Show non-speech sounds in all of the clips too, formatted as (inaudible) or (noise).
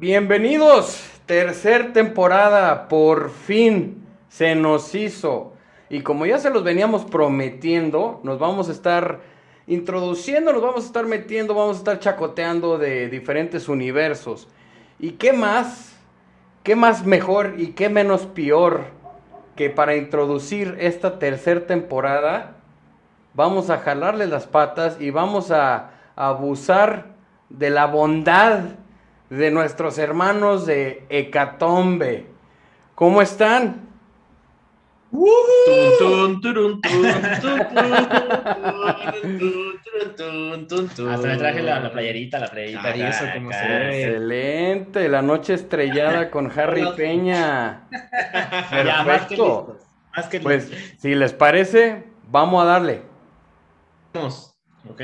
Bienvenidos, tercer temporada, por fin se nos hizo. Y como ya se los veníamos prometiendo, nos vamos a estar introduciendo, nos vamos a estar metiendo, vamos a estar chacoteando de diferentes universos. ¿Y qué más? ¿Qué más mejor y qué menos peor que para introducir esta tercera temporada? Vamos a jalarle las patas y vamos a abusar de la bondad de nuestros hermanos de Hecatombe. ¿Cómo están? Hasta me traje la, la playerita, la playerita y eso como se ve. Excelente, la noche estrellada con Harry Peña. Ya, más que Perfecto. listos. Más que Pues, si les parece, vamos a darle. Vamos, ¿ok?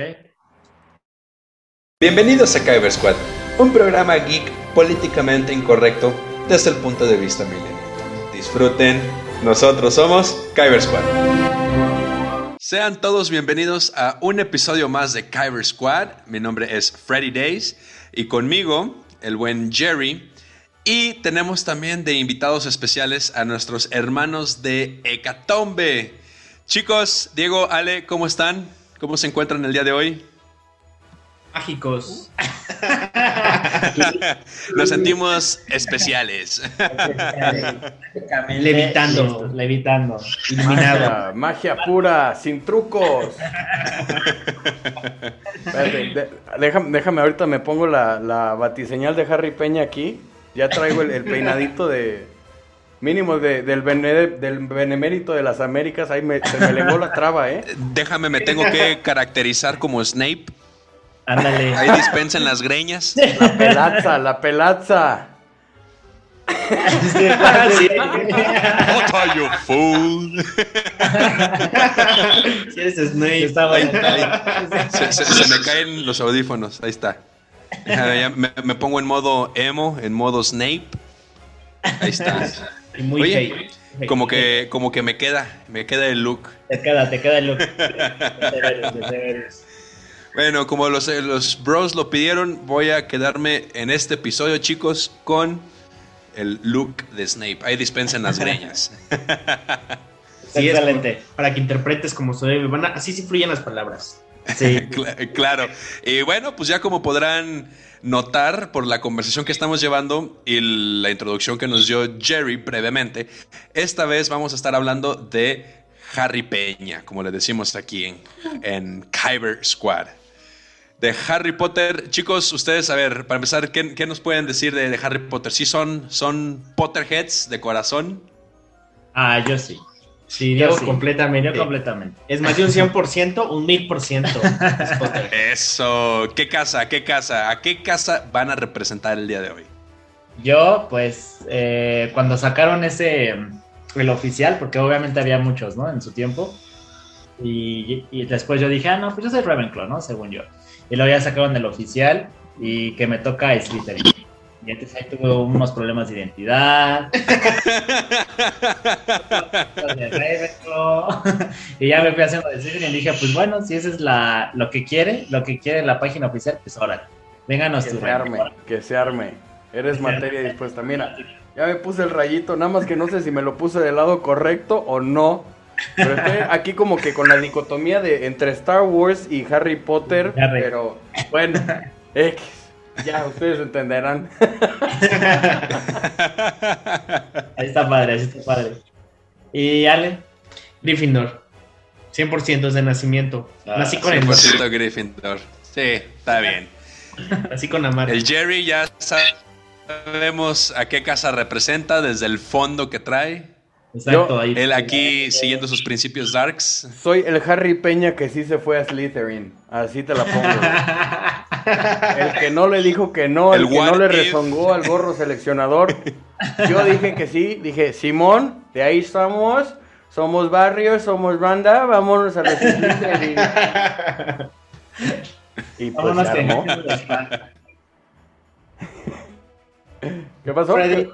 Bienvenidos a Kyber Squad, un programa geek políticamente incorrecto desde el punto de vista millennial. Disfruten, nosotros somos Kyber Squad. Sean todos bienvenidos a un episodio más de Kyber Squad. Mi nombre es Freddy Days y conmigo el buen Jerry. Y tenemos también de invitados especiales a nuestros hermanos de Hecatombe. Chicos, Diego, Ale, ¿cómo están? ¿Cómo se encuentran el día de hoy? Mágicos. (laughs) Nos sentimos especiales. Levitando, levitando. Iluminado. Magia, magia pura, sin trucos. Espérate, de- déjame, déjame, ahorita me pongo la, la batiseñal de Harry Peña aquí. Ya traigo el, el peinadito de. Mínimo de- del, bene- del benemérito de las Américas. Ahí me, se me lengó la traba, ¿eh? Déjame, me tengo que caracterizar como Snape. Ándale. Ahí dispensen las greñas. La pelaza, la pelaza. Sí. What are you fool? Si eres Snape. Está bueno. Se, se- se me caen los audífonos. Ahí está. Me, me pongo en modo emo, en modo Snape. Ahí está. Y muy Oye. Como que, como que me queda, me queda el look. Te queda, te queda el look. (laughs) Bueno, como los, eh, los bros lo pidieron, voy a quedarme en este episodio, chicos, con el look de Snape. Ahí dispensen las greñas. (laughs) Sí, Excelente. Para que interpretes como se debe. Van a- así sí fluyen las palabras. Sí. (laughs) Cla- claro. Y bueno, pues ya como podrán notar por la conversación que estamos llevando y la introducción que nos dio Jerry previamente, esta vez vamos a estar hablando de Harry Peña, como le decimos aquí en, en Kyber Squad. De Harry Potter, chicos, ustedes, a ver, para empezar, ¿qué, qué nos pueden decir de, de Harry Potter? ¿Sí son, son Potterheads de corazón? Ah, yo sí. Sí, Yo yo sí. completamente. Yo completamente. Es más de un 100%, un 1000%. es Potter. (laughs) Eso, ¿qué casa? ¿Qué casa? ¿A qué casa van a representar el día de hoy? Yo, pues, eh, cuando sacaron ese, el oficial, porque obviamente había muchos, ¿no? En su tiempo. Y, y después yo dije, ah, no, pues yo soy Ravenclaw, ¿no? Según yo. Y luego ya sacaron el oficial y que me toca Slytherin. Y entonces ahí tuve unos problemas de identidad. (laughs) (laughs) y ya me fui haciendo de Slytherin y dije, pues bueno, si eso es la, lo que quiere, lo que quiere la página oficial, pues ahora, vénganos Que tu se arme, que se arme. Eres materia dispuesta. Mira, ya me puse el rayito, nada más que no sé si me lo puse del lado correcto o no. Pero estoy aquí como que con la dicotomía de entre Star Wars y Harry Potter. Harry. Pero bueno, X. Ya ustedes entenderán. (laughs) Ahí está padre, ahí está padre. ¿Y Ale? Gryffindor. 100% es de nacimiento. Ah, Nací con el 100% Gryffindor. Sí, está bien. Nací con amar. El Jerry ya sabemos a qué casa representa desde el fondo que trae. Exacto, Yo- ahí. Él aquí siguiendo sus principios darks. Soy el Harry Peña que sí se fue a Slytherin. Así te la pongo. (laughs) El que no le dijo que no, el, El que no le if. rezongó al gorro seleccionador. Yo dije que sí, dije, Simón, de ahí estamos, somos barrios, somos banda, vámonos a los Slytherin. (laughs) Y pues Vámonos se que- armó. ¿Qué pasó? Freddy.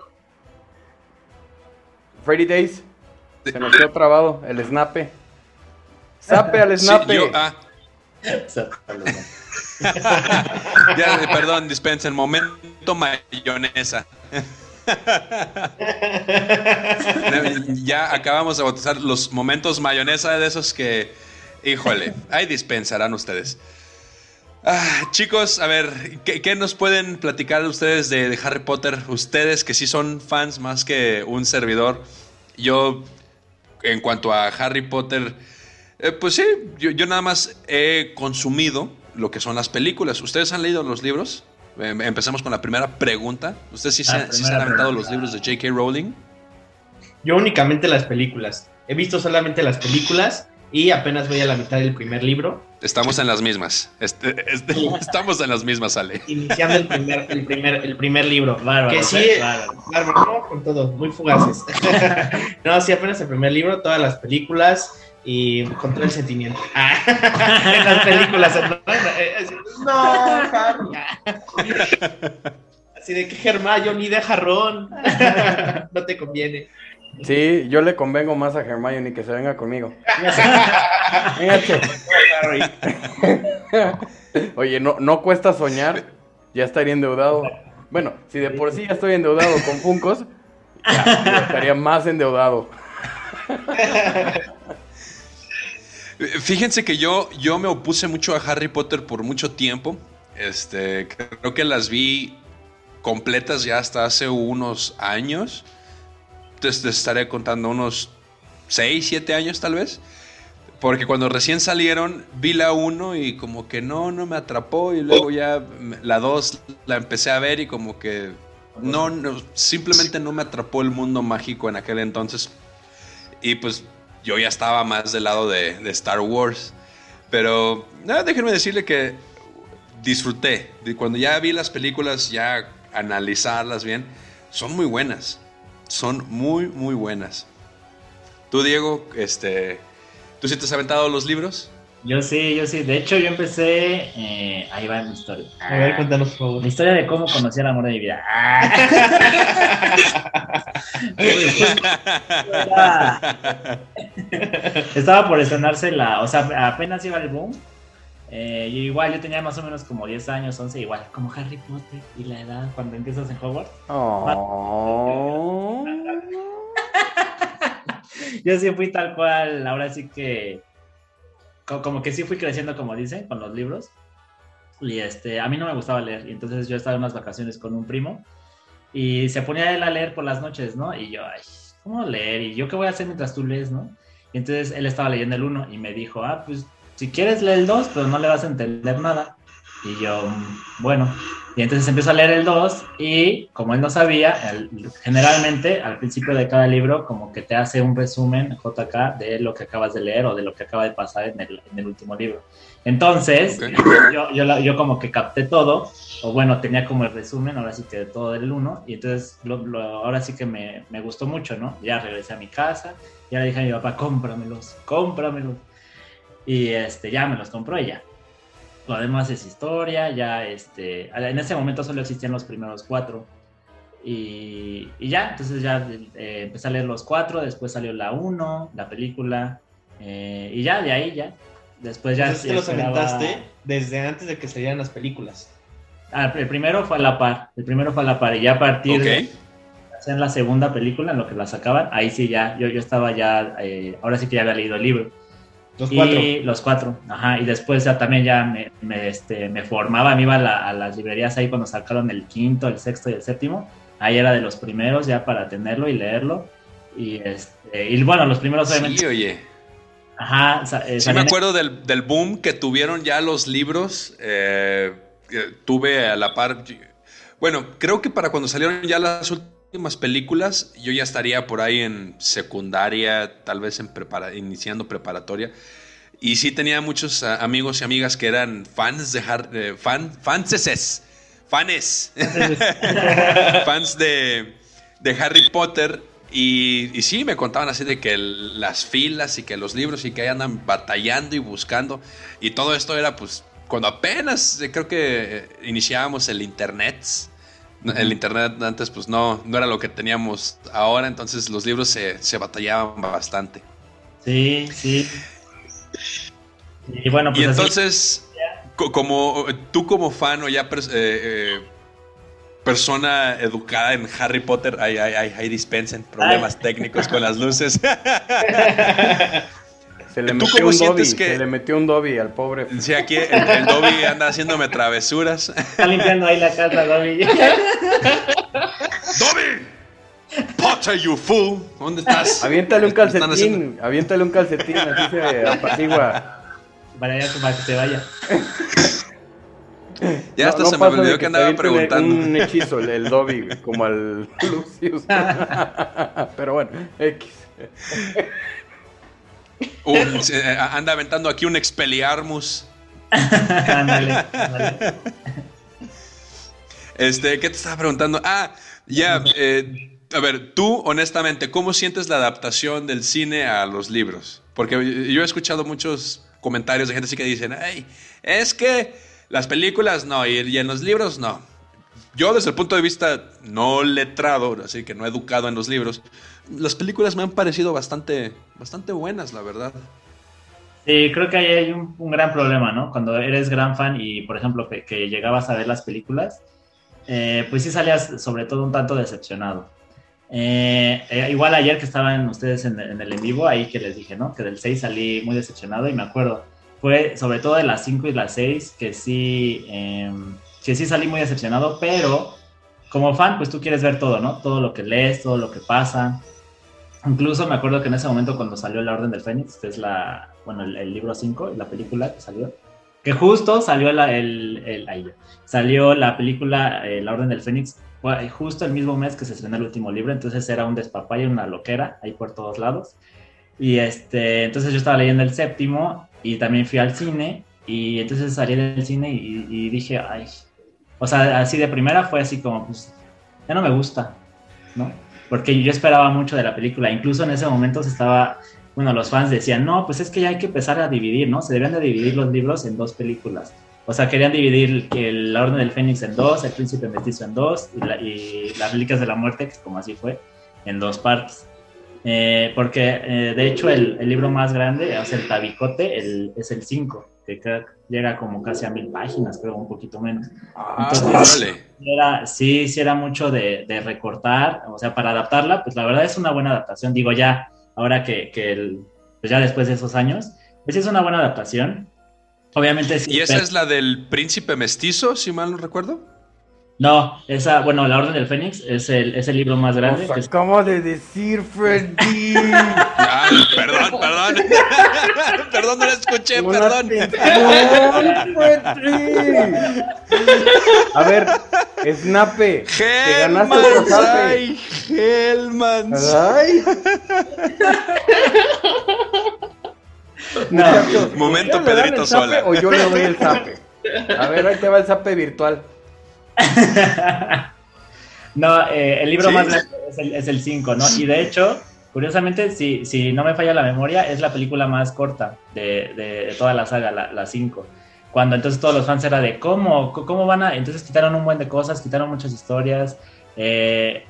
Freddy Days. Se nos quedó trabado el snape. Sape al (laughs) Sí, snape. yo- ah, (laughs) Ya, perdón, dispensen, momento mayonesa. (laughs) ya acabamos de bautizar los momentos mayonesa de esos que, híjole, ahí dispensarán ustedes. Ah, chicos, a ver, ¿qué, nos pueden platicar ustedes de, Harry Potter? Ustedes que sí son fans más que un servidor. Yo, en cuanto a Harry Potter, eh, pues sí, yo, nada más he consumido lo que son las películas. ¿Ustedes han leído los libros? Em, empezamos con la primera pregunta. ¿Ustedes sí, se, han aventado los libros de J.K. Rowling? Yo únicamente las películas. He visto solamente las películas y apenas voy a la mitad del primer libro. Estamos en las mismas. Este, este, estamos en las mismas, Ale. Iniciando el primer, el primer, el primer libro. Bárbaro, que sí, bárbaro. con todo, muy fugaces. (laughs) no, sí, apenas el primer libro, todas las películas y con todo el sentimiento. (laughs) en las películas. No, Harry. Así de que Germayo ni de jarrón. (laughs) no te conviene. Sí, yo le convengo más a Hermione que se venga conmigo. (laughs) Oye, no, no cuesta soñar, ya estaría endeudado. Bueno, si de por sí ya estoy endeudado con Funcos, estaría más endeudado. Fíjense que yo, yo me opuse mucho a Harry Potter por mucho tiempo. Este, creo que las vi completas ya hasta hace unos años les, estaré contando unos 6, 7 años tal vez. Porque cuando recién salieron, vi la 1 y como que no, no me atrapó. Y luego ya la 2 la empecé a ver y como que no, simplemente no me atrapó el mundo mágico en aquel entonces. Y pues yo ya estaba más del lado de, Star Wars. Pero déjenme decirle que disfruté. Cuando ya vi las películas, ya analizarlas bien, son muy buenas son muy, muy buenas. Tú, Diego, este, ¿tú sí te has aventado los libros? Yo sí, yo sí. De hecho, yo empecé. Eh, ahí va mi historia. A ver, cuéntanos, por favor. La historia de cómo conocí el amor de mi vida. (laughs) Estaba por estrenarse la. O sea, apenas iba el boom. Eh, igual yo tenía más o menos como 10 años, 11, igual, como Harry Potter y la edad cuando empiezas en Hogwarts. Oh. yo sí fui tal cual, ahora sí que como que sí fui creciendo como dicen con los libros. Y este, a mí no me gustaba leer, y entonces yo estaba en unas vacaciones con un primo y se ponía él a leer por las noches, ¿no? Y yo, ay, ¿cómo leer? ¿Y yo qué voy a hacer mientras tú lees, no? Y entonces él estaba leyendo el 1 y me dijo, ah, pues si quieres lee el 2, pero no le vas a entender nada. Y yo, bueno, y entonces empiezo a leer el 2 y como él no sabía, generalmente al principio de cada libro como que te hace un resumen JK de lo que acabas de leer o de lo que acaba de pasar en el, en el último libro. Entonces, yo, yo, yo, como que capté todo, o bueno, tenía como el resumen, ahora sí que de todo del 1, y entonces ahora sí que me, me, gustó mucho, ¿no? Ya regresé a mi casa, ya le dije a mi papá, cómpramelos, cómpramelos. Y este, ya me los compró ella. Lo demás es historia, ya este, en ese momento solo existían los primeros cuatro. Y, ya, entonces ya eh, empecé a leer los cuatro, después salió la uno, la película, eh, y ya, de ahí ya. Después ya... Entonces te los aventaste desde antes de que salieran las películas. Ah, el primero fue a la par, el primero fue a la par, y ya a partir de en la segunda película, en lo que la sacaban, ahí sí ya, yo, yo estaba ya, eh, ahora sí que ya había leído el libro. Los cuatro. Y los cuatro, ajá. Y después ya también ya me, me, este, me formaba, me iba a, las librerías ahí cuando sacaron el quinto, el sexto y el séptimo. Ahí era de los primeros ya para tenerlo y leerlo. Y, este, y bueno, los primeros obviamente. Sí, oye. Ajá. Eh, sí, me acuerdo del, del, boom que tuvieron ya los libros. Eh, tuve a la par. Bueno, creo que para cuando salieron ya las últimas películas, yo ya estaría por ahí en secundaria, tal vez en prepara iniciando preparatoria. Y sí tenía muchos ah, amigos y amigas que eran fans de Harry, fan, fanses, fanes, (laughs) fans de, de, Harry Potter. Y, y, sí, me contaban así de que las filas y que los libros y que ahí andan batallando y buscando. Y todo esto era pues cuando apenas eh, creo que iniciábamos el internet el internet antes pues no, no era lo que teníamos ahora, entonces los libros se, se batallaban bastante. Sí, sí. Y bueno, pues. Y entonces, como tú como fan o ya eh, persona educada en Harry Potter, ahí, ahí, dispensen problemas técnicos con las luces. (laughs) Se le, metió un Dobby, se le metió un Dobby al pobre. Sí, aquí el, Dobby anda haciéndome travesuras. Está limpiando ahí la casa, Dobby. (laughs) ¡Dobby! Potter, you fool. ¿Dónde estás? Aviéntale un calcetín. Aviéntale un calcetín, así se (laughs) apacigua. Para, allá, para que se vaya. Ya hasta se me olvidó que, andaba preguntando. Un hechizo, el, Dobby, como al (laughs) Lucius. Pero bueno, X. Eh, anda aventando aquí un Expelliarmus. (laughs) ándale, Este, ¿qué te estaba preguntando? Ah, ya, eh, a ver, tú, honestamente, ¿cómo sientes la adaptación del cine a los libros? Porque yo he escuchado muchos comentarios de gente así que dicen, ay, es que las películas no, y, en los libros no. Yo desde el punto de vista no letrado, así que no educado en los libros, las películas me han parecido bastante, bastante buenas, la verdad. Sí, creo que ahí hay un, gran problema, ¿no? Cuando eres gran fan y, por ejemplo, que, llegabas a ver las películas, eh, pues sí salías sobre todo un tanto decepcionado. Eh, eh, igual ayer que estaban ustedes en, el en vivo, ahí que les dije, ¿no? Que del 6 salí muy decepcionado y me acuerdo, fue sobre todo de las 5 y las 6 que sí, em, que sí salí muy decepcionado, pero como fan, pues tú quieres ver todo, ¿no? Todo lo que lees, todo lo que pasa. Incluso me acuerdo que en ese momento cuando salió La Orden del Fénix, que es la, bueno, el, libro 5, la película que salió, que justo salió la, el, el ahí, salió la película eh, La Orden del Fénix justo el mismo mes que se estrenó el último libro, entonces era un despapalle, una loquera ahí por todos lados. Y este, entonces yo estaba leyendo el séptimo y también fui al cine y entonces salí del cine y, dije, ay, o sea, así de primera fue así como, pues, ya no me gusta, ¿no? Porque yo esperaba mucho de la película, incluso en ese momento se estaba, bueno, los fans decían, no, pues es que ya hay que empezar a dividir, ¿no? Se deben de dividir los libros en dos películas. O sea, querían dividir el, la Orden del Fénix en dos, el Príncipe Mestizo en dos y, las Reliquias de la Muerte, que como así fue, en dos partes. Eh, porque eh, de hecho el, libro más grande, sea, el Tabicote, el, es el 5, que llega como casi a mil páginas, creo, un poquito menos. Ah, Entonces, era, sí, sí era mucho de, recortar, o sea, para adaptarla, pues la verdad es una buena adaptación. Digo, ya, ahora que, que el, pues ya después de esos años, pues es una buena adaptación. Obviamente sí. ¿Y esa es la del príncipe mestizo, si mal no recuerdo? No, esa, bueno, La Orden del Fénix es el, es el libro más grande. Nos acabo de decir, Freddy. (laughs) ah, perdón, perdón. (laughs) perdón, no lo escuché, perdón. Freddy. A ver, Snape. Te ganaste otro Ay, Hellmans. Ay. No. Momento Pedrito Sola. O yo le doy el zape. A ver, ahí te va el zape virtual. No, eh, el libro más grande es el 5, ¿no? Y de hecho, curiosamente, si, si no me falla la memoria, es la película más corta de, de, toda la saga, la 5. Cuando entonces todos los fans era de cómo, cómo van a. Entonces quitaron un buen de cosas, quitaron muchas historias. Eh,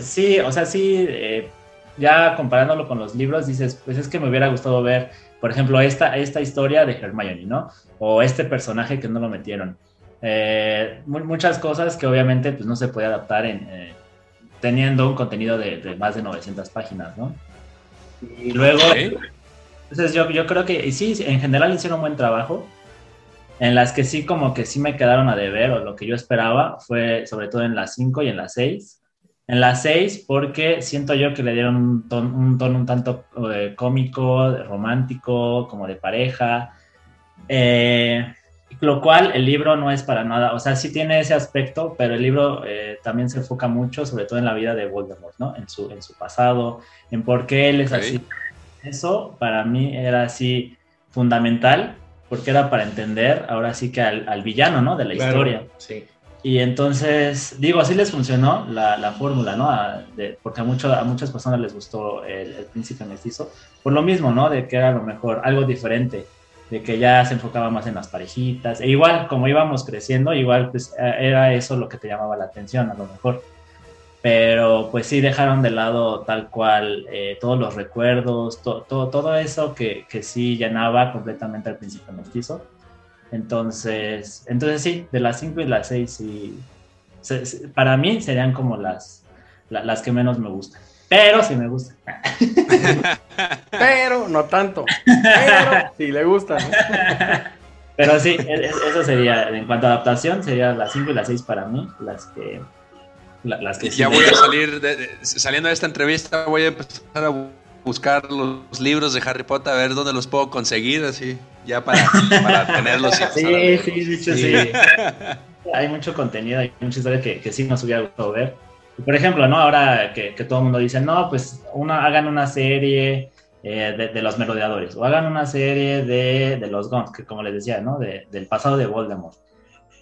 sí, o sea, sí, eh, ya comparándolo con los libros, dices, pues es que me hubiera gustado ver, por ejemplo, esta, esta historia de Hermione, ¿no? O este personaje que no lo metieron. Eh, muchas cosas que obviamente pues, no se puede adaptar en, eh, teniendo un contenido de, más de 900 páginas, ¿no? Y luego, entonces yo, yo creo que, y sí, en general hicieron un buen trabajo. En las que sí, como que sí me quedaron a deber, o lo que yo esperaba, fue sobre todo en las 5 y en las 6 en las seis, porque siento yo que le dieron un tono un, tanto eh, cómico, romántico, como de pareja. Eh, lo cual el libro no es para nada, o sea, sí tiene ese aspecto, pero el libro eh, también se enfoca mucho, sobre todo en la vida de Voldemort, ¿no? En su, en su pasado, en por qué él es así. Eso para mí era así fundamental, porque era para entender ahora sí que al, villano, ¿no? De la historia. Sí. Y entonces, digo, así les funcionó la, la fórmula, ¿no? porque a, mucho, a muchas personas les gustó el, príncipe mestizo, por lo mismo, ¿no? De que era a lo mejor algo diferente, de que ya se enfocaba más en las parejitas. E igual, como íbamos creciendo, igual pues e, era eso lo que te llamaba la atención, a lo mejor. Pero pues sí dejaron de lado tal cual eh, todos los recuerdos, todo todo eso que, que sí llenaba completamente al príncipe mestizo Entonces, entonces sí, de las 5 y las 6, sí, para mí serían como las, las que menos me gustan. Pero sí me gustan. (laughs) Pero no tanto. Pero sí le gustan. (laughs) Pero sí, e, e, eso sería, en cuanto a adaptación, serían las 5 y las 6 para mí, las que... Las que ya voy a salir, saliendo de esta entrevista, voy a empezar a buscar los libros de Harry Potter, a ver dónde los puedo conseguir, así, ya para, para tenerlos. (laughs) sí, sí, dicho sí. Hay mucho contenido, hay mucha historia que, que sí nos hubiera gustado ver. Por ejemplo, ¿no? Ahora que, que todo el mundo dice, no, pues una, hagan una serie eh, de, los merodeadores o hagan una serie de, de los Guns, que como les decía, ¿no? del pasado de Voldemort.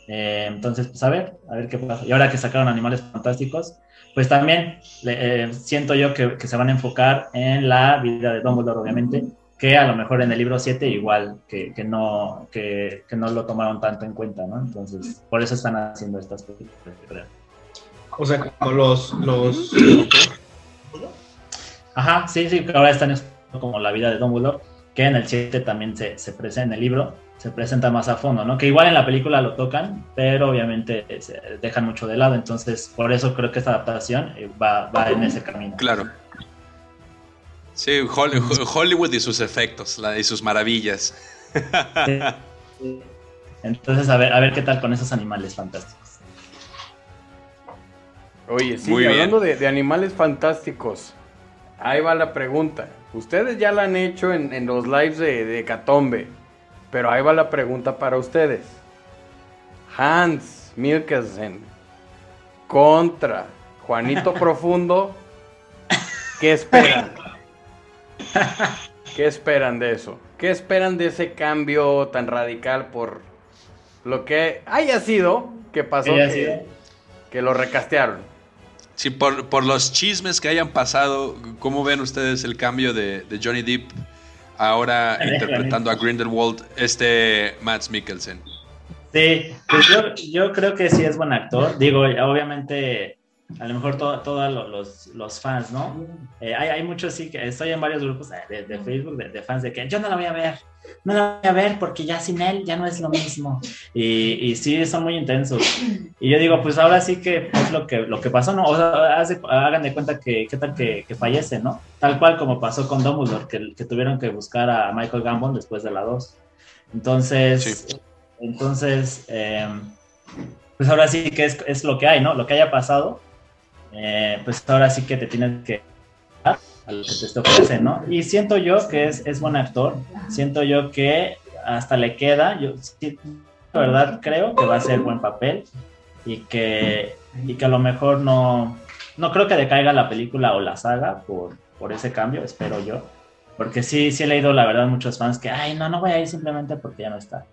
Eh, entonces, pues a ver, a ver qué pasa. Y ahora que sacaron Animales Fantásticos, pues también eh, siento yo que, que, se van a enfocar en la vida de Dumbledore, obviamente, que a lo mejor en el libro 7 igual que, que no, que, que, no lo tomaron tanto en cuenta, ¿no? Entonces, por eso están haciendo estas películas, creo. O sea, como los... los... Ajá, sí, sí, que ahora están como la vida de Dumbledore, que en el 7 también se, se presenta en el libro, se presenta más a fondo, ¿no? Que igual en la película lo tocan, pero obviamente se dejan mucho de lado, entonces por eso creo que esta adaptación eh, va, va en ese camino. Claro. Sí, Hollywood y sus efectos y sus maravillas. (laughs) Entonces, a ver, a ver qué tal con esos animales fantásticos. Oye, sí, hablando de, de, animales fantásticos, ahí va la pregunta. Ustedes ya la han hecho en, en los lives de, de Catombe. Pero ahí va la pregunta para ustedes. Hans Mikkelsen contra Juanito (laughs) Profundo. ¿Qué esperan? ¿Qué esperan de eso? ¿Qué esperan de ese cambio tan radical por lo que haya sido que pasó que, que, lo recastearon? Sí, por, por, los chismes que hayan pasado, ¿cómo ven ustedes el cambio de, de Johnny Depp ahora interpretando a Grindelwald, este Matt Mikkelsen. Sí, pues yo, yo, creo que sí es buen actor. Digo, obviamente, a lo mejor todos los, los, fans, ¿no? Eh, hay, hay, muchos, sí, que estoy en varios grupos de, de Facebook de, de, fans de que yo no la voy a ver, no la voy a ver porque ya sin él ya no es lo mismo. Y, y sí, son muy intensos. Y yo digo, pues ahora sí que es lo que, lo que pasó, ¿no? O sea, hagan de cuenta que, ¿qué tal que, que, fallece, ¿no? Tal cual como pasó con Dumbledore, que, que tuvieron que buscar a Michael Gambon después de la 2. Entonces, entonces, eh, pues ahora sí que es, es, lo que hay, ¿no? Lo que haya pasado, eh, pues ahora sí que te tienes que a lo que te ofrece, ¿no? Y siento yo que es, es buen actor, siento yo que hasta le queda, yo la verdad creo que va a ser buen papel y que, y que a lo mejor no, no creo que decaiga la película o la saga por, por ese cambio, espero yo, porque sí, sí he leído la verdad muchos fans que, ay, no, no voy a ir simplemente porque ya no está,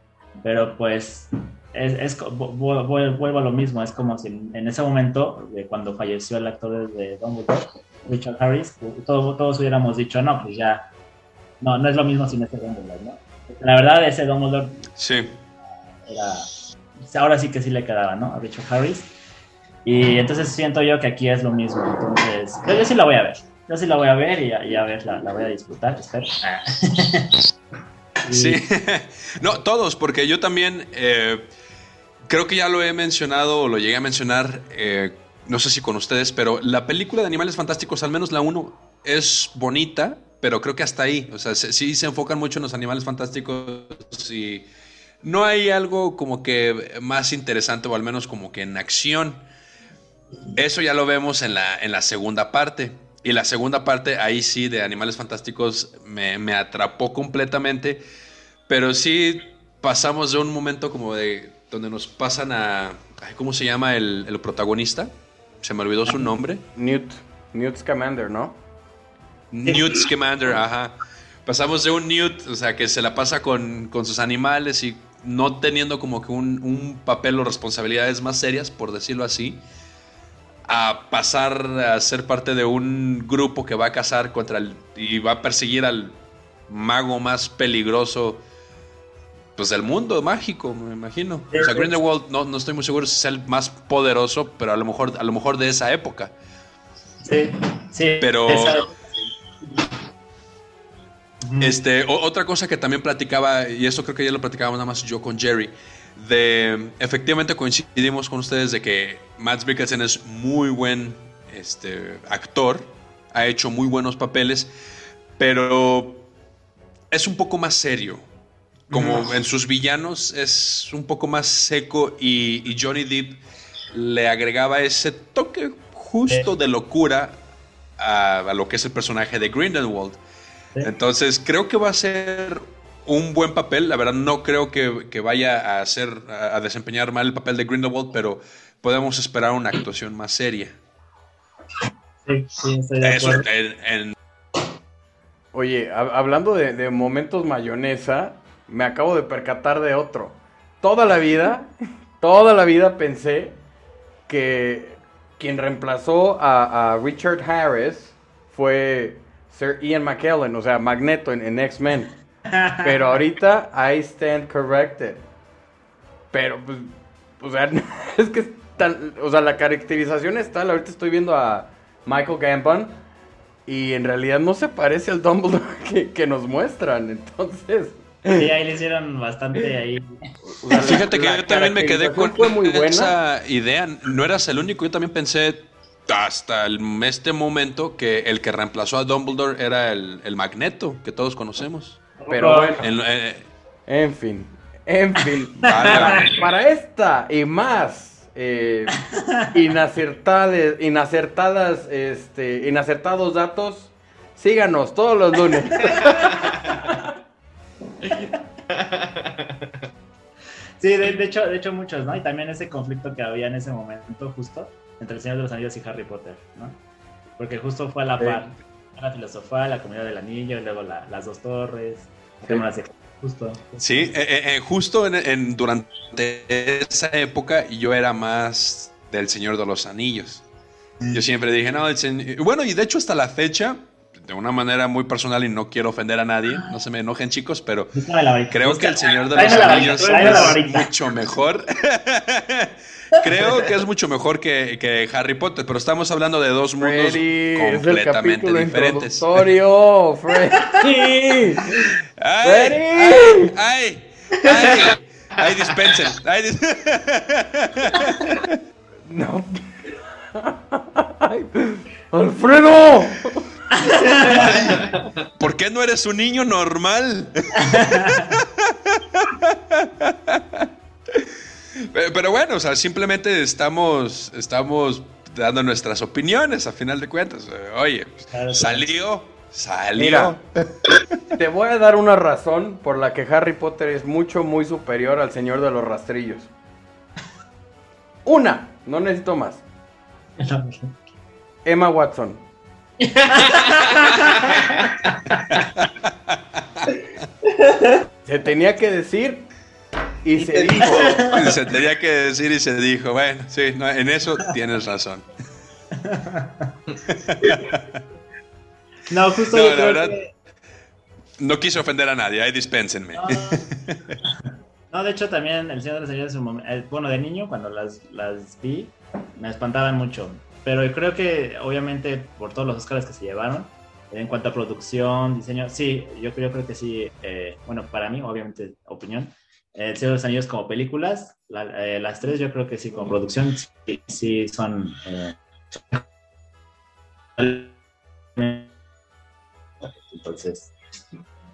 pero pues es, es, vuelvo a lo mismo, es como si en ese momento, de cuando falleció el actor de Dumbledore, Richard Harris, todos, todos hubiéramos dicho, no, pues ya, no, no es lo mismo sin ese Dumbledore, ¿no? La verdad, ese Dumbledore sí. era, ahora sí que sí le quedaba, ¿no? A Richard Harris. Y entonces siento yo que aquí es lo mismo, entonces, yo, sí la voy a ver, yo sí la voy a ver y, y a ver, la, la voy a disfrutar, espero. Sí, (laughs) no, todos, porque yo también eh, creo que ya lo he mencionado o lo llegué a mencionar, eh, no sé si con ustedes, pero la película de Animales Fantásticos, al menos la 1, es bonita, pero creo que hasta ahí, o sea, sí se enfocan mucho en los Animales Fantásticos y no hay algo como que más interesante o al menos como que en acción. Eso ya lo vemos en la, en la segunda parte. Y la segunda parte, ahí sí, de Animales Fantásticos, me, me atrapó completamente. Pero sí pasamos de un momento como de donde nos pasan a... ¿Cómo se llama el, el protagonista? Se me olvidó su nombre. Newt. Newt Scamander, ¿no? Newt Scamander, ajá. Pasamos de un Newt, o sea, que se la pasa con, con sus animales y no teniendo como que un, un papel o responsabilidades más serias, por decirlo así, a pasar a ser parte de un grupo que va a cazar contra el y va a perseguir al mago más peligroso pues del mundo mágico, me imagino. O sea, Grindelwald no, no estoy muy seguro si es el más poderoso, pero a lo mejor a lo mejor de esa época. Sí, sí. Pero Este, otra cosa que también platicaba, y esto creo que ya lo platicábamos nada más yo con Jerry, de efectivamente coincidimos con ustedes de que Matt Mikkelsen es muy buen este, actor, ha hecho muy buenos papeles, pero es un poco más serio. Como en sus villanos es un poco más seco y, Johnny Depp le agregaba ese toque justo de locura a, lo que es el personaje de Grindelwald. Entonces creo que va a ser un buen papel. La verdad no creo que, vaya a hacer a, desempeñar mal el papel de Grindelwald, pero podemos esperar una actuación más seria. Sí, sí, estoy de acuerdo. Oye, hablando de, momentos mayonesa, me acabo de percatar de otro. Toda la vida, toda la vida pensé que quien reemplazó a, Richard Harris fue Sir Ian McKellen, o sea, Magneto en, X-Men. Pero ahorita I stand corrected. Pero, pues, o sea, (laughs) es que o sea, la caracterización está, ahorita estoy viendo a Michael Gambon y en realidad no se parece al Dumbledore (laughs) que, nos muestran, entonces... Sí, ahí le hicieron bastante ahí. Fíjate que yo también me quedé con esa idea. No eras el único. Yo también pensé hasta este momento que el que reemplazó a Dumbledore era el, Magneto que todos conocemos. Pero bueno. En, fin. En fin. (laughs) para esta y más eh, inacertadas, inacertadas, este, inacertados datos, síganos todos los lunes. (laughs) (laughs) Sí, de, hecho, de hecho muchos, ¿no? Y también ese conflicto que había en ese momento justo entre el Señor de los Anillos y Harry Potter, ¿no? Porque justo fue a la par, la filosofía, la comunidad del anillo, y luego las dos torres, Justo. Sí, eh, eh, eh, justo en, durante esa época yo era más del Señor de los Anillos. Yo siempre dije, no, el Bueno, y de hecho hasta la fecha, de una manera muy personal y no quiero ofender a nadie, no se me enojen chicos, pero creo que el Señor de los Anillos es mucho mejor. (laughs) creo que es mucho mejor que, Harry Potter, pero estamos hablando de dos mundos completamente diferentes. (laughs) Freddy. ¡Ay! ¡Ay! ¡Ay! ¡Ay! dispensen! ¡Ay! (laughs) No. ¡Alfredo! (laughs) ¿Por qué no eres un niño normal? (laughs) Pero bueno, o sea, simplemente estamos, estamos dando nuestras opiniones a final de cuentas. Oye, salió, salió. (laughs) te voy a dar una razón por la que Harry Potter es mucho, muy superior al Señor de los Rastrillos. Una, no necesito más. Emma Watson. (laughs) Se tenía que decir y, se dijo. Se tenía que decir y se dijo. Bueno, sí, en eso tienes razón. No, justo no, la verdad, no quise ofender a nadie, ahí dispénsenme. No. de hecho también El Señor de los Anillos, eh, bueno, de niño cuando las, las vi, me espantaban mucho. Pero creo que obviamente por todos los Oscars que se llevaron, en cuanto a producción, diseño, sí, yo, creo que sí, eh, bueno, para mí, obviamente, opinión, el Señor de los Anillos como películas, eh, las tres yo creo que sí, como producción, sí, son... Eh, entonces...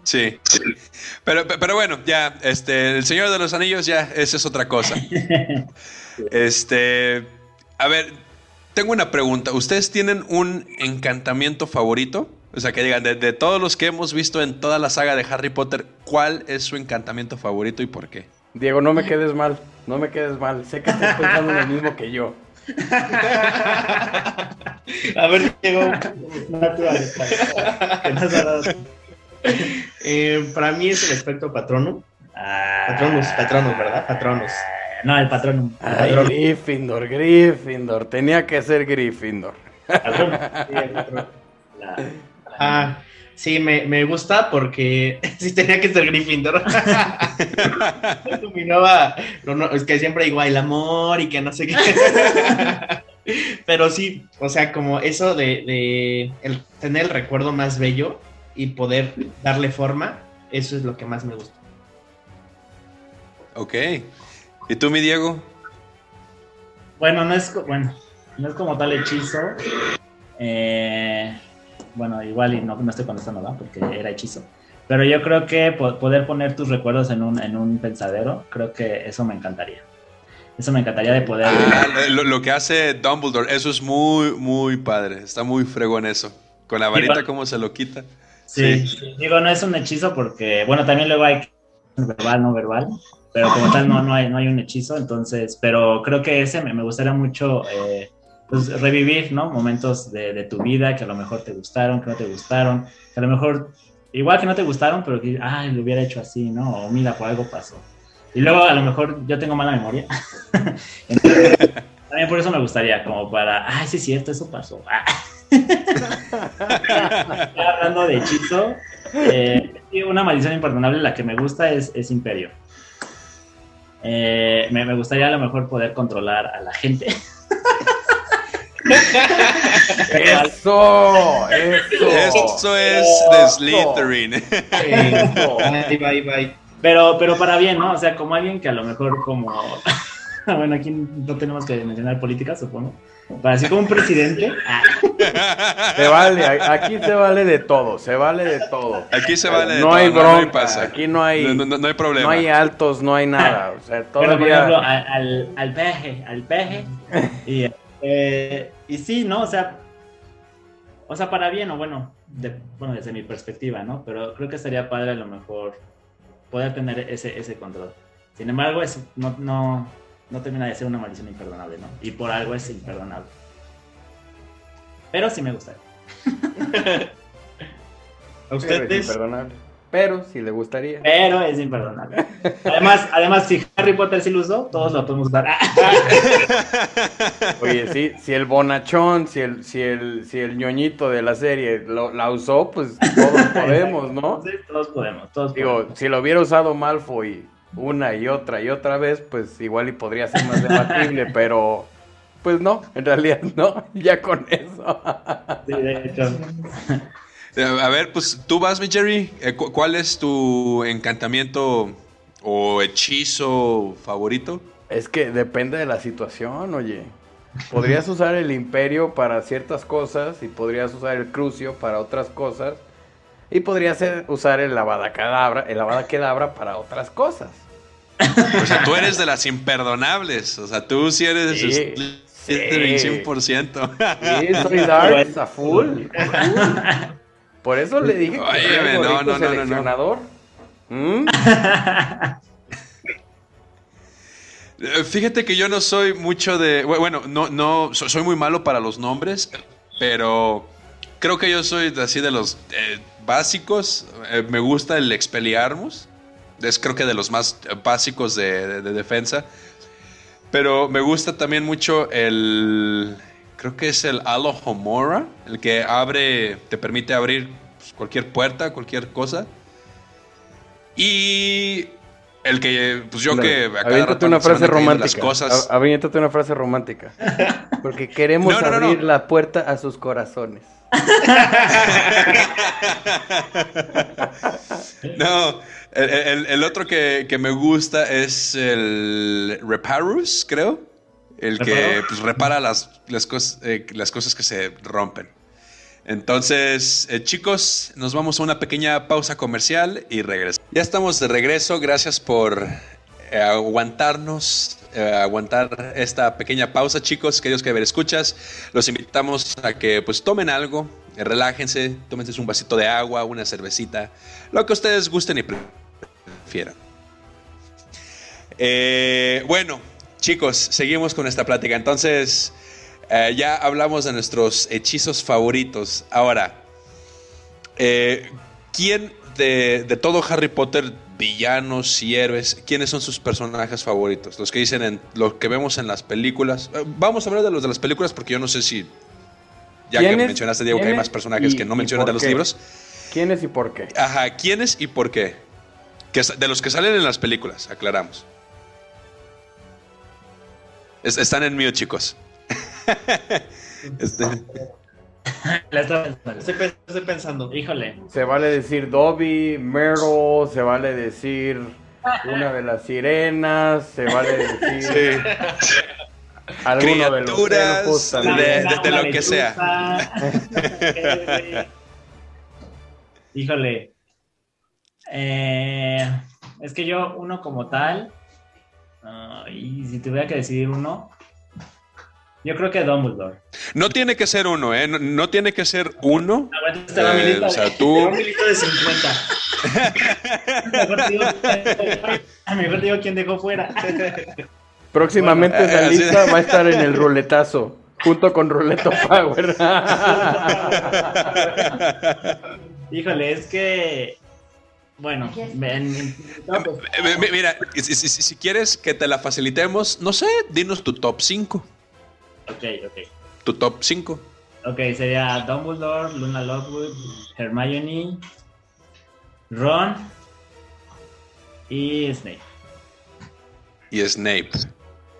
Sí, Pero, pero bueno, ya, este, el Señor de los Anillos ya, esa es otra cosa. (laughs) Este, a ver, tengo una pregunta. ¿Ustedes tienen un encantamiento favorito? O sea, que digan, de, todos los que hemos visto en toda la saga de Harry Potter, ¿cuál es su encantamiento favorito y por qué? Diego, no me quedes mal, no me quedes mal. Sé que estás pensando lo mismo que yo. (laughs) A ver, Diego. eh, para mí es el espectro patrono. Ah. Patronus, patronus, ¿verdad? Patronus. No, el patronum. Ay, Gryffindor, Gryffindor. Tenía que ser Gryffindor. (laughs) Sí, el patrón. Ah, sí, me, me, gusta porque (laughs) sí tenía que ser Gryffindor. (laughs) No, es que siempre digo, el amor y que no sé qué. Pero sí, o sea, como eso de, de el, tener el recuerdo más bello y poder darle forma, eso es lo que más me gusta. Ok. ¿Y tú, mi Diego? Bueno, no es, bueno, no es como tal hechizo. Eh, bueno, igual y no, no estoy contestando, ¿verdad? Porque era hechizo. Pero yo creo que poder poner tus recuerdos en un, en un pensadero, creo que eso me encantaría. Eso me encantaría de poder. Ah, lo, que hace Dumbledore, eso es muy, muy padre. Está muy fregón eso. Con la varita, cómo se lo quita. Sí, digo, no es un hechizo porque, bueno, también luego hay verbal, no verbal, pero como tal no, no, hay, no hay un hechizo, entonces, pero creo que ese me, me gustaría mucho eh, pues, revivir, ¿no? Momentos de, de, tu vida que a lo mejor te gustaron, que no te gustaron, que a lo mejor, igual que no te gustaron, pero que, ay, lo hubiera hecho así, ¿no? O mira, por algo pasó. Y luego a lo mejor yo tengo mala memoria. (laughs) también por eso me gustaría, como para, ay, sí es cierto, eso pasó. (laughs) Hablando de hechizo, eh, una maldición imperdonable, la que me gusta es, es Imperio. Eh, me, me, gustaría a lo mejor poder controlar a la gente. eso, eso, eso es de Slytherin. Pero, pero para bien, ¿no? O sea, como alguien que a lo mejor como... (laughs) bueno, aquí no tenemos que mencionar política, supongo. Para así como un presidente. (laughs) Se vale, aquí se vale de todo, se vale de todo. Aquí se vale de no todo. Hay bronca, aquí no hay no, no, hay problema. No hay altos, no hay nada. (laughs) O sea, todavía... Pero, por ejemplo, al, al peje, al peje. Y, eh, y sí, ¿no? O sea, o sea, para bien o bueno, de, bueno, desde mi perspectiva, ¿no? Pero creo que estaría padre a lo mejor poder tener ese, ese control. Sin embargo, es, no, no, no termina de ser una maldición imperdonable, ¿no? Y por algo es imperdonable. Pero sí me gusta. ¿A (laughs) ustedes? Es imperdonable. Pero sí le gustaría. Pero es imperdonable. Además, además si Harry Potter sí lo usó, todos lo podemos dar. (laughs) Oye, sí, si el bonachón, si el, si el, si el ñoñito de la serie lo, la usó, pues todos (laughs) podemos, ¿no? Sí, todos podemos, todos Digo, podemos. si lo hubiera usado Malfoy una y otra y otra vez, pues igual y podría ser más debatible, (laughs) pero pues no, en realidad no, (laughs) ya con eso. Sí, de hecho. A ver, pues tú vas, mi Jerry. Eh, ¿Cuál es tu encantamiento o hechizo favorito? Es que depende de la situación, oye. Podrías (laughs) usar el imperio para ciertas cosas y podrías usar el crucio para otras cosas. Y podrías usar el lavada cadabra, el lavada kedabra para otras cosas. O sea, tú eres de las imperdonables. O sea, tú sí eres sí, sí. 100%. Sí, soy Dark a full. Por eso le dije que Oye, el no, no, no, seleccionador. ¿Mm? Fíjate que yo no soy mucho de. Bueno, no, no. Soy muy malo para los nombres, pero creo que yo soy así de los eh, básicos. Eh, me gusta el Expelliarmus. Es creo que de los más básicos de, de, de defensa. Pero me gusta también mucho el creo que es el Alohomora, el que abre, te permite abrir pues, cualquier puerta, cualquier cosa. Y el que, pues yo que a cada rato una frase romántica. Las cosas. Aviéntate una frase romántica. (laughs) Porque queremos no, no, abrir no, la puerta a sus corazones. (laughs) no, el, el, el otro que, que, me gusta es el Reparus, creo. El que pues, repara las, las, cosas, eh, las cosas que se rompen. Entonces, eh, chicos, nos vamos a una pequeña pausa comercial y regresamos. Ya estamos de regreso, gracias por eh, aguantarnos, eh, aguantar esta pequeña pausa, chicos, queridos que ver escuchas. Los invitamos a que pues tomen algo, relájense, tómense un vasito de agua, una cervecita, lo que ustedes gusten y prefieran. bueno, chicos, seguimos con esta plática. Entonces, eh, ya hablamos de nuestros hechizos favoritos. Ahora, eh, ¿quién de, de, todo Harry Potter, villanos y héroes, quiénes son sus personajes favoritos? Los que dicen en lo que vemos en las películas. Eh, vamos a hablar de los de las películas porque yo no sé si. Ya que mencionaste, Diego, que hay más personajes y, que no mencionan de los qué? libros. ¿Quiénes y por qué? Ajá, ¿quiénes y por qué? Que, de los que salen en las películas, aclaramos. Es, están en mío, chicos. (laughs) este. (laughs) La estaba pensando. Estoy, pe- estoy pensando. Híjole. Se vale decir Dobby, Meryl, se vale decir una de las sirenas, se vale decir alguno de los elfos de- lo que sea. (laughs) Híjole. Eh, es que yo, uno como tal, ah, y si tuviera que decidir uno, yo creo que Dumbledore. No tiene que ser uno, ¿eh? No, no tiene que ser uno. Ah, bueno, entonces te va mi Eh, o sea, (laughs) de- tú- Un milito de 50. Mejor digo, mejor te digo quién dejó fuera. (laughs) (laughs) Próximamente Bueno, esa eh, así- lista va a estar en el ruletazo, junto con Ruleto Power. Híjole, es que. Bueno, me- en- no, pues, Eh, mi- Mira, si, si- si quieres que te la facilitemos, no sé, dinos tu top 5. Ok, ok. Tu top 5. Ok, sería Dumbledore, Luna Lovegood, Hermione, Ron y Snape. Y Snape.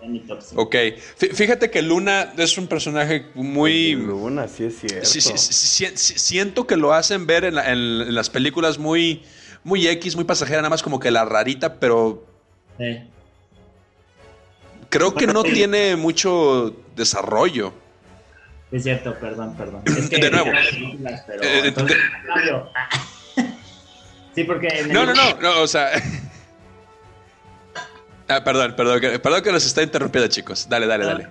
En mi top cinco. Ok. Fí- Fíjate que Luna es un personaje muy. Luna, sí es cierto. Sí, sí, sí, sí, sí, siento que lo hacen ver en, la- en- en las películas muy, muy X, muy pasajera, nada más como que la rarita, pero Sí. Creo que no (laughs) tiene mucho desarrollo. Es cierto, perdón, perdón. Es que De nuevo. pero Eh, entonces, de-. (laughs) Sí, porque el- No, no, no, no, o sea. (laughs) Ah, perdón, perdón, que- perdón que los está interrumpiendo, chicos. Dale, dale, dale.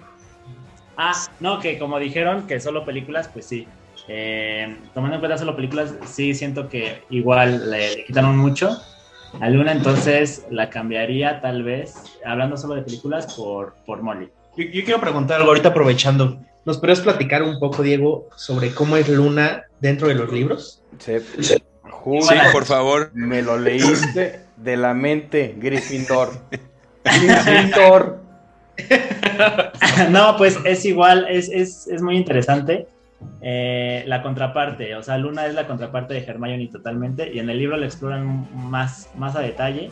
Ah, no, que como dijeron que solo películas, pues sí. Eh, tomando en cuenta solo películas, sí siento que igual le, le quitaron mucho a Luna, entonces la cambiaría tal vez, hablando solo de películas, por, por Molly. Yo, yo quiero preguntar algo ahorita aprovechando. ¿Nos podrías platicar un poco, Diego, sobre cómo es Luna dentro de los libros? Sí. Sí, por favor. me lo leíste de la mente, Gryffindor. Gryffindor. (laughs) no, pues es igual, es, es, es muy interesante. Eh, la contraparte, o sea, Luna es la contraparte de Hermione totalmente, y en el libro lo exploran más, más a detalle.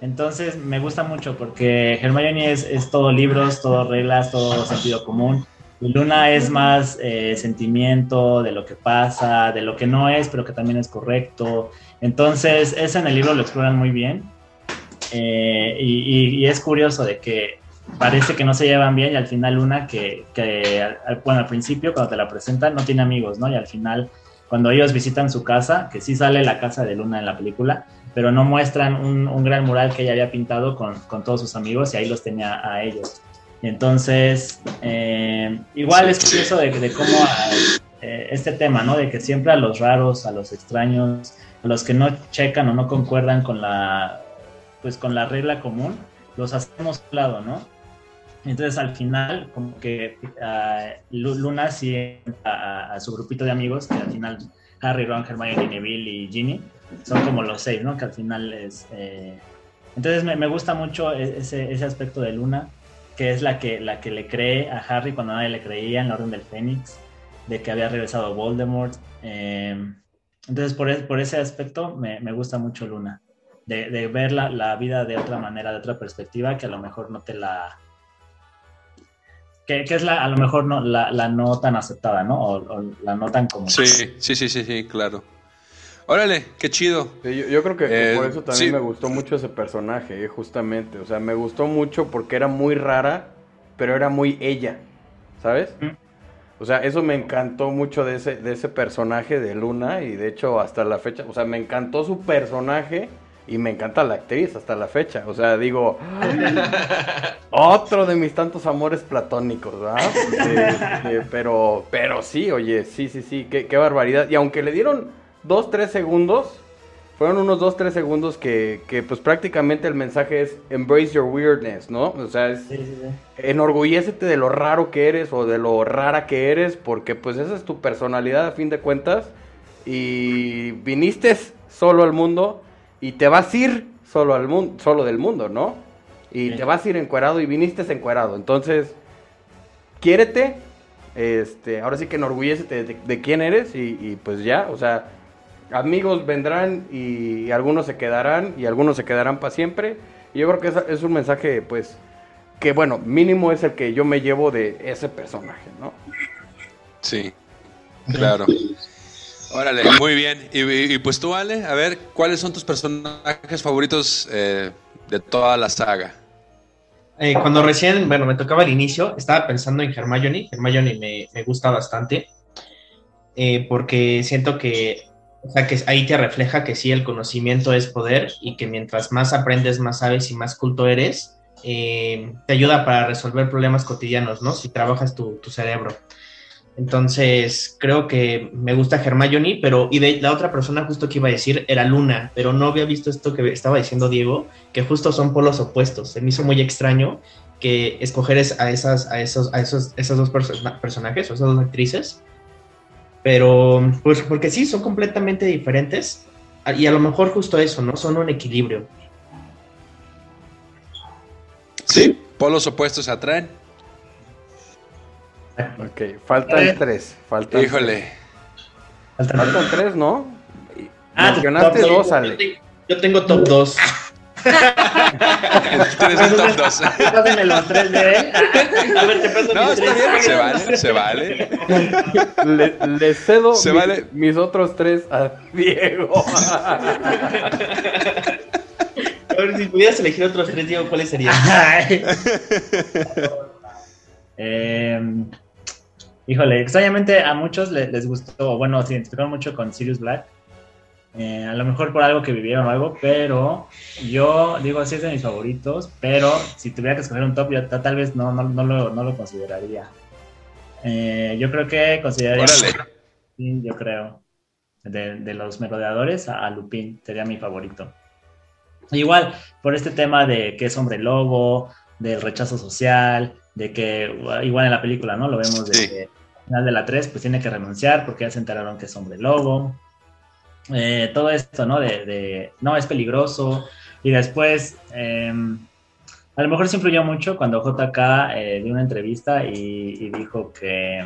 Entonces me gusta mucho porque Hermione es, es todo libros, todo reglas, todo sentido común. Luna es más eh, sentimiento de lo que pasa, de lo que no es, pero que también es correcto. Entonces, eso en el libro lo exploran muy bien. Eh, y es curioso de que parece que no se llevan bien y al final Luna que, que al- principio cuando te la presentan no tiene amigos, ¿no? Y al final cuando ellos visitan su casa, que sí sale la casa de Luna en la película, pero no muestran un, un gran mural que ella había pintado con, con todos sus amigos y ahí los tenía a ellos. Y entonces, eh, igual es curioso de, cómo eh, este tema, ¿no? De que siempre a los raros, a los extraños, a los que no checan o no concuerdan con la, pues con la regla común, los hacemos a un lado, ¿no? Entonces al final, como que Lu- Luna sí a, a- a su grupito de amigos, que al final Harry, Ron, Hermione, Neville y Ginny, son como los seis, ¿no? Que al final es... eh, Entonces me, me gusta mucho e- ese, ese aspecto de Luna, que es la que, la que le cree a Harry cuando nadie le creía en la Orden del Fénix, de que había regresado Voldemort. eh, entonces por, es- por ese aspecto me, me gusta mucho Luna, de, de ver la, la vida de otra manera, de otra perspectiva, que a lo mejor no te la... Que, que es la, a lo mejor no, la, la no tan aceptada, ¿no? O, o la no tan común. Sí, sí, sí, sí, sí, claro. Órale, qué chido. Sí, yo, yo creo que, que Eh, por eso también sí. me gustó mucho ese personaje, eh, justamente. O sea, me gustó mucho porque era muy rara, pero era muy ella, ¿sabes? Mm. O sea, eso me encantó mucho de ese, de ese personaje de Luna y de hecho hasta la fecha, o sea, me encantó su personaje y me encanta la actriz hasta la fecha. O sea, digo, otro de mis tantos amores platónicos, ¿verdad? Este, pero, pero sí, oye, sí, sí, sí, qué, qué barbaridad. Y aunque le dieron dos, tres segundos, fueron unos dos, tres segundos que, que pues prácticamente el mensaje es embrace your weirdness, ¿no? O sea, es Sí, sí, sí. enorgullécete de lo raro que eres o de lo rara que eres, porque pues esa es tu personalidad a fin de cuentas. Y viniste solo al mundo y te vas a ir solo al mundo, solo del mundo, ¿no? Y Sí. te vas a ir encuerado y viniste encuerado. Entonces, quiérete, este, ahora sí que enorgullécete de, de quién eres y, y, pues ya, o sea, amigos vendrán y, algunos se quedarán y algunos se quedarán para siempre. Y yo creo que esa- es un mensaje, pues, que bueno, mínimo es el que yo me llevo de ese personaje, ¿no? Sí. Claro. Órale, muy bien. Y, pues tú, Ale, a ver, ¿cuáles son tus personajes favoritos eh, de toda la saga? Eh, cuando recién, bueno, me tocaba el inicio, estaba pensando en Hermione. Hermione me, me gusta bastante. Eh, porque siento que, o sea, que ahí te refleja que sí, el conocimiento es poder y que mientras más aprendes, más sabes y más culto eres, te ayuda para resolver problemas cotidianos, ¿no? Si trabajas tu, tu cerebro. Entonces, creo que me gusta Hermione, pero y de la otra persona justo que iba a decir era Luna, pero no había visto esto que estaba diciendo Diego, que justo son polos opuestos. Se me hizo muy extraño que escoger a esas a esos a esos esos dos personajes o esas dos actrices. Pero pues porque sí son completamente diferentes y a lo mejor justo eso, ¿no? Son un equilibrio. Sí, polos opuestos atraen. Ok, faltan tres. Faltan Híjole. Faltan tres, ¿no? Ah, Mencionaste dos, Ale. Yo tengo top dos. Tienes un top 2. Pásenme los tres de él. A ver, te paso No, está bien, se vale, se vale. Le, le cedo se mi, vale. mis otros tres a Diego. A ver, si pudieras elegir otros tres, Diego, ¿cuáles serían? (laughs) eh, Híjole, extrañamente a muchos les, gustó, bueno, se identificaron mucho con Sirius Black. Eh, a lo mejor por algo que vivieron o algo, pero yo digo, sí es de mis favoritos, pero si tuviera que escoger un top, yo tal vez no, no, no, lo, no lo, consideraría. Eh, yo creo que consideraría... Sí, yo creo. De, de los merodeadores a, a, Lupin sería mi favorito. Igual, por este tema de que es hombre lobo, del rechazo social, de que igual en la película, ¿no? Lo vemos de que al final de la 3 pues tiene que renunciar porque ya se enteraron que es hombre lobo. Eh, todo esto, ¿no? De, no, es peligroso. Y después, em, a lo mejor se influyó mucho cuando JK eh, dio una entrevista y, dijo que,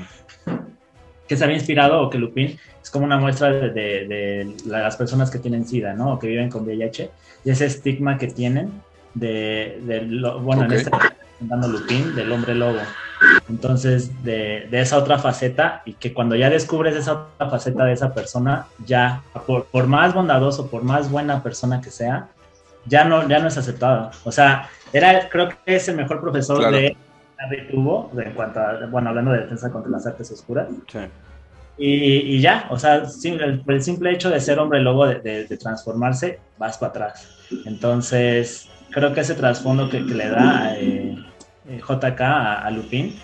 que se había inspirado o que Lupin es como una muestra de, las personas que tienen SIDA, ¿no? O que viven con VIH y ese estigma que tienen de, lo, bueno, en este presentando Lupin del hombre lobo. Entonces, de, de, esa otra faceta, y que cuando ya descubres esa otra faceta de esa persona, ya, por, por, más bondadoso, por más buena persona que sea, ya no, ya no es aceptada. O sea, era, creo que es el mejor profesor claro. de que tuvo, en cuanto a, bueno, hablando de defensa contra las artes oscuras. Sí. Y, y, ya, o sea, el, el, simple hecho de ser hombre lobo, de, de, de transformarse, vas para atrás. Entonces, creo que ese trasfondo que, que, le da eh, JK a, a Lupin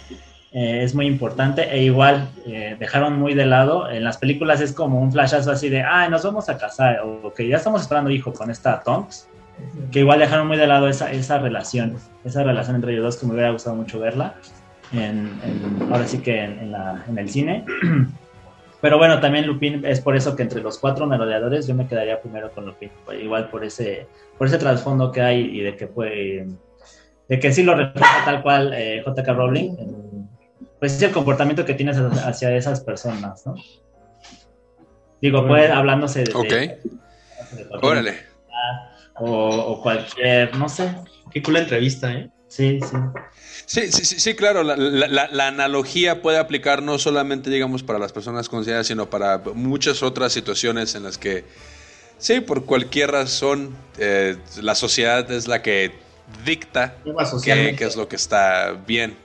eh, es muy importante e igual eh, dejaron muy de lado, en las películas es como un flashazo así de, ah, nos vamos a casar o que ya estamos esperando hijo con esta Tonks, que igual dejaron muy de lado esa, esa relación, esa relación entre ellos dos que me hubiera gustado mucho verla, en, en, ahora sí que en, en, la, en el cine. (clears throat) Pero bueno, también Lupin es por eso que entre los cuatro merodeadores yo me quedaría primero con Lupin, igual por ese, por ese trasfondo que hay y de que puede, de que sí lo refleja tal cual eh, JK Rowling, pues es el comportamiento que tienes hacia esas personas, ¿no? Digo, pues hablándose de... Ok. de, de Órale. O, o, cualquier, no sé. Qué cool entrevista, ¿eh? Sí, sí. Sí, sí, sí, sí claro, la, la, la, analogía puede aplicar no solamente, digamos, para las personas consideradas, sino para muchas otras situaciones en las que, sí, por cualquier razón, eh, la sociedad es la que dicta qué, qué, es lo que está bien.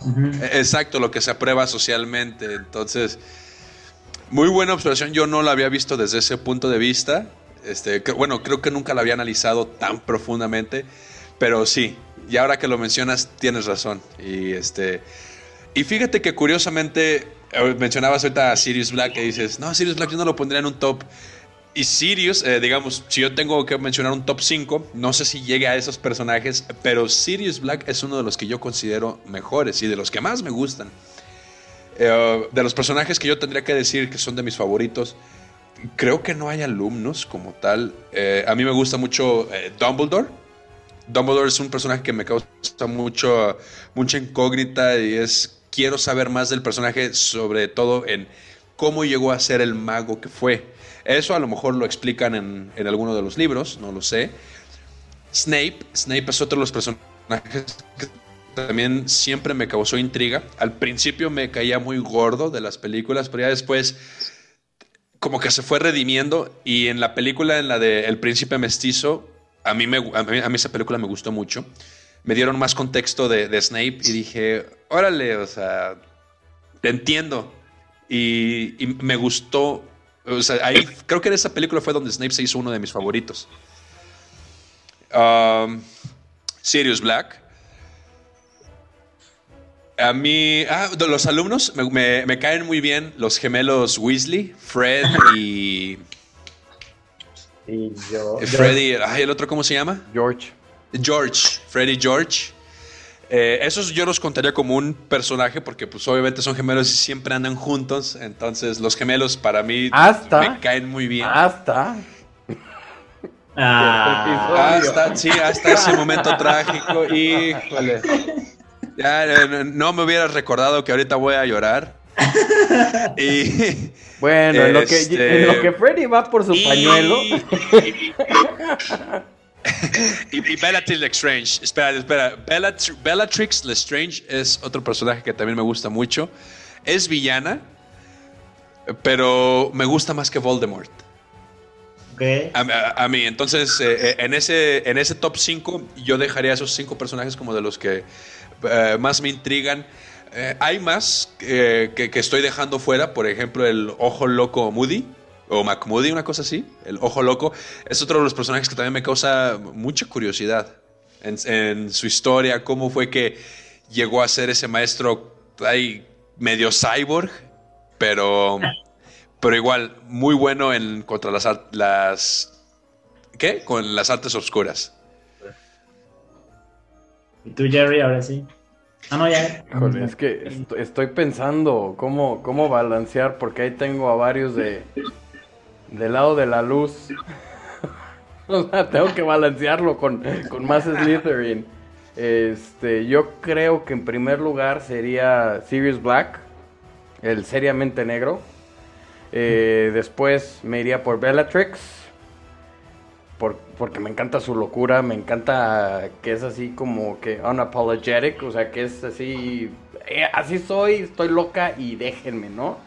Uh -huh. Exacto, lo que se aprueba socialmente. Entonces, muy buena observación. Yo no la había visto desde ese punto de vista. Este, que, bueno, creo que nunca la había analizado tan profundamente, pero sí, y ahora que lo mencionas, tienes razón. Y este. Y fíjate que curiosamente eh, mencionabas ahorita a Sirius Black y dices, no, Sirius Black yo no lo pondría en un top. Y Sirius, eh, digamos, si yo tengo que mencionar un top 5, no sé si llegue a esos personajes, pero Sirius Black es uno de los que yo considero mejores y de los que más me gustan. Eh, de los personajes que yo tendría que decir que son de mis favoritos, creo que no hay alumnos como tal. A mí me gusta mucho Dumbledore Dumbledore es un personaje que me causa mucho, mucha incógnita y es, quiero saber más del personaje, sobre todo en cómo llegó a ser el mago que fue. Eso a lo mejor lo explican en, en alguno de los libros, no lo sé. Snape, Snape es otro de los personajes que también siempre me causó intriga. Al principio me caía muy gordo de las películas, pero ya después como que se fue redimiendo y en la película, en la de El Príncipe Mestizo, a mí, me, a mí, esa película me gustó mucho. Me dieron más contexto de, Snape y dije, órale, o sea, te entiendo. Y, me gustó, o sea, ahí creo que en esa película fue donde Snape se hizo uno de mis favoritos. Um, Sirius Black. A mí, ah, los alumnos me, caen muy bien los gemelos Weasley, Fred y. Y yo. Freddy, ay, ¿el otro cómo se llama? George. George, Freddy George. Eh, esos yo los contaría como un personaje porque pues obviamente son gemelos y siempre andan juntos. Entonces los gemelos para mí me caen muy bien. Hasta. (laughs) Ah, hasta, sí, hasta ese momento trágico. Híjole. (laughs) Ya, no me hubieras recordado que ahorita voy a llorar. (laughs) y, bueno, en, lo que, en lo que Freddy va por su pañuelo. (laughs) y, Bellatrix Lestrange. Espera, espera. Bellatrix Lestrange es otro personaje que también me gusta mucho. Es villana, pero me gusta más que Voldemort. A, mí, entonces, eh, eh, en, ese, en ese top 5, yo dejaría esos 5 personajes como de los que eh, más me intrigan. Eh, hay más que, estoy dejando fuera, por ejemplo, el ojo loco Moody, o McMoody, una cosa así, el ojo loco, es otro de los personajes que también me causa mucha curiosidad en, su historia, cómo fue que llegó a ser ese maestro medio cyborg, pero, pero igual muy bueno en contra las, las ¿qué? Con las artes oscuras. ¿Y tú, Jerry, ahora sí? No, ya. es que estoy pensando cómo, cómo balancear, porque ahí tengo a varios de del lado de la luz. (laughs) o sea, tengo que balancearlo con, con más Slytherin. Este, yo creo que en primer lugar sería Sirius Black, el seriamente negro. Eh, después me iría por Bellatrix porque me encanta su locura, me encanta que es así como que unapologetic, o sea, que es así, eh, así soy, estoy loca y déjenme, ¿no?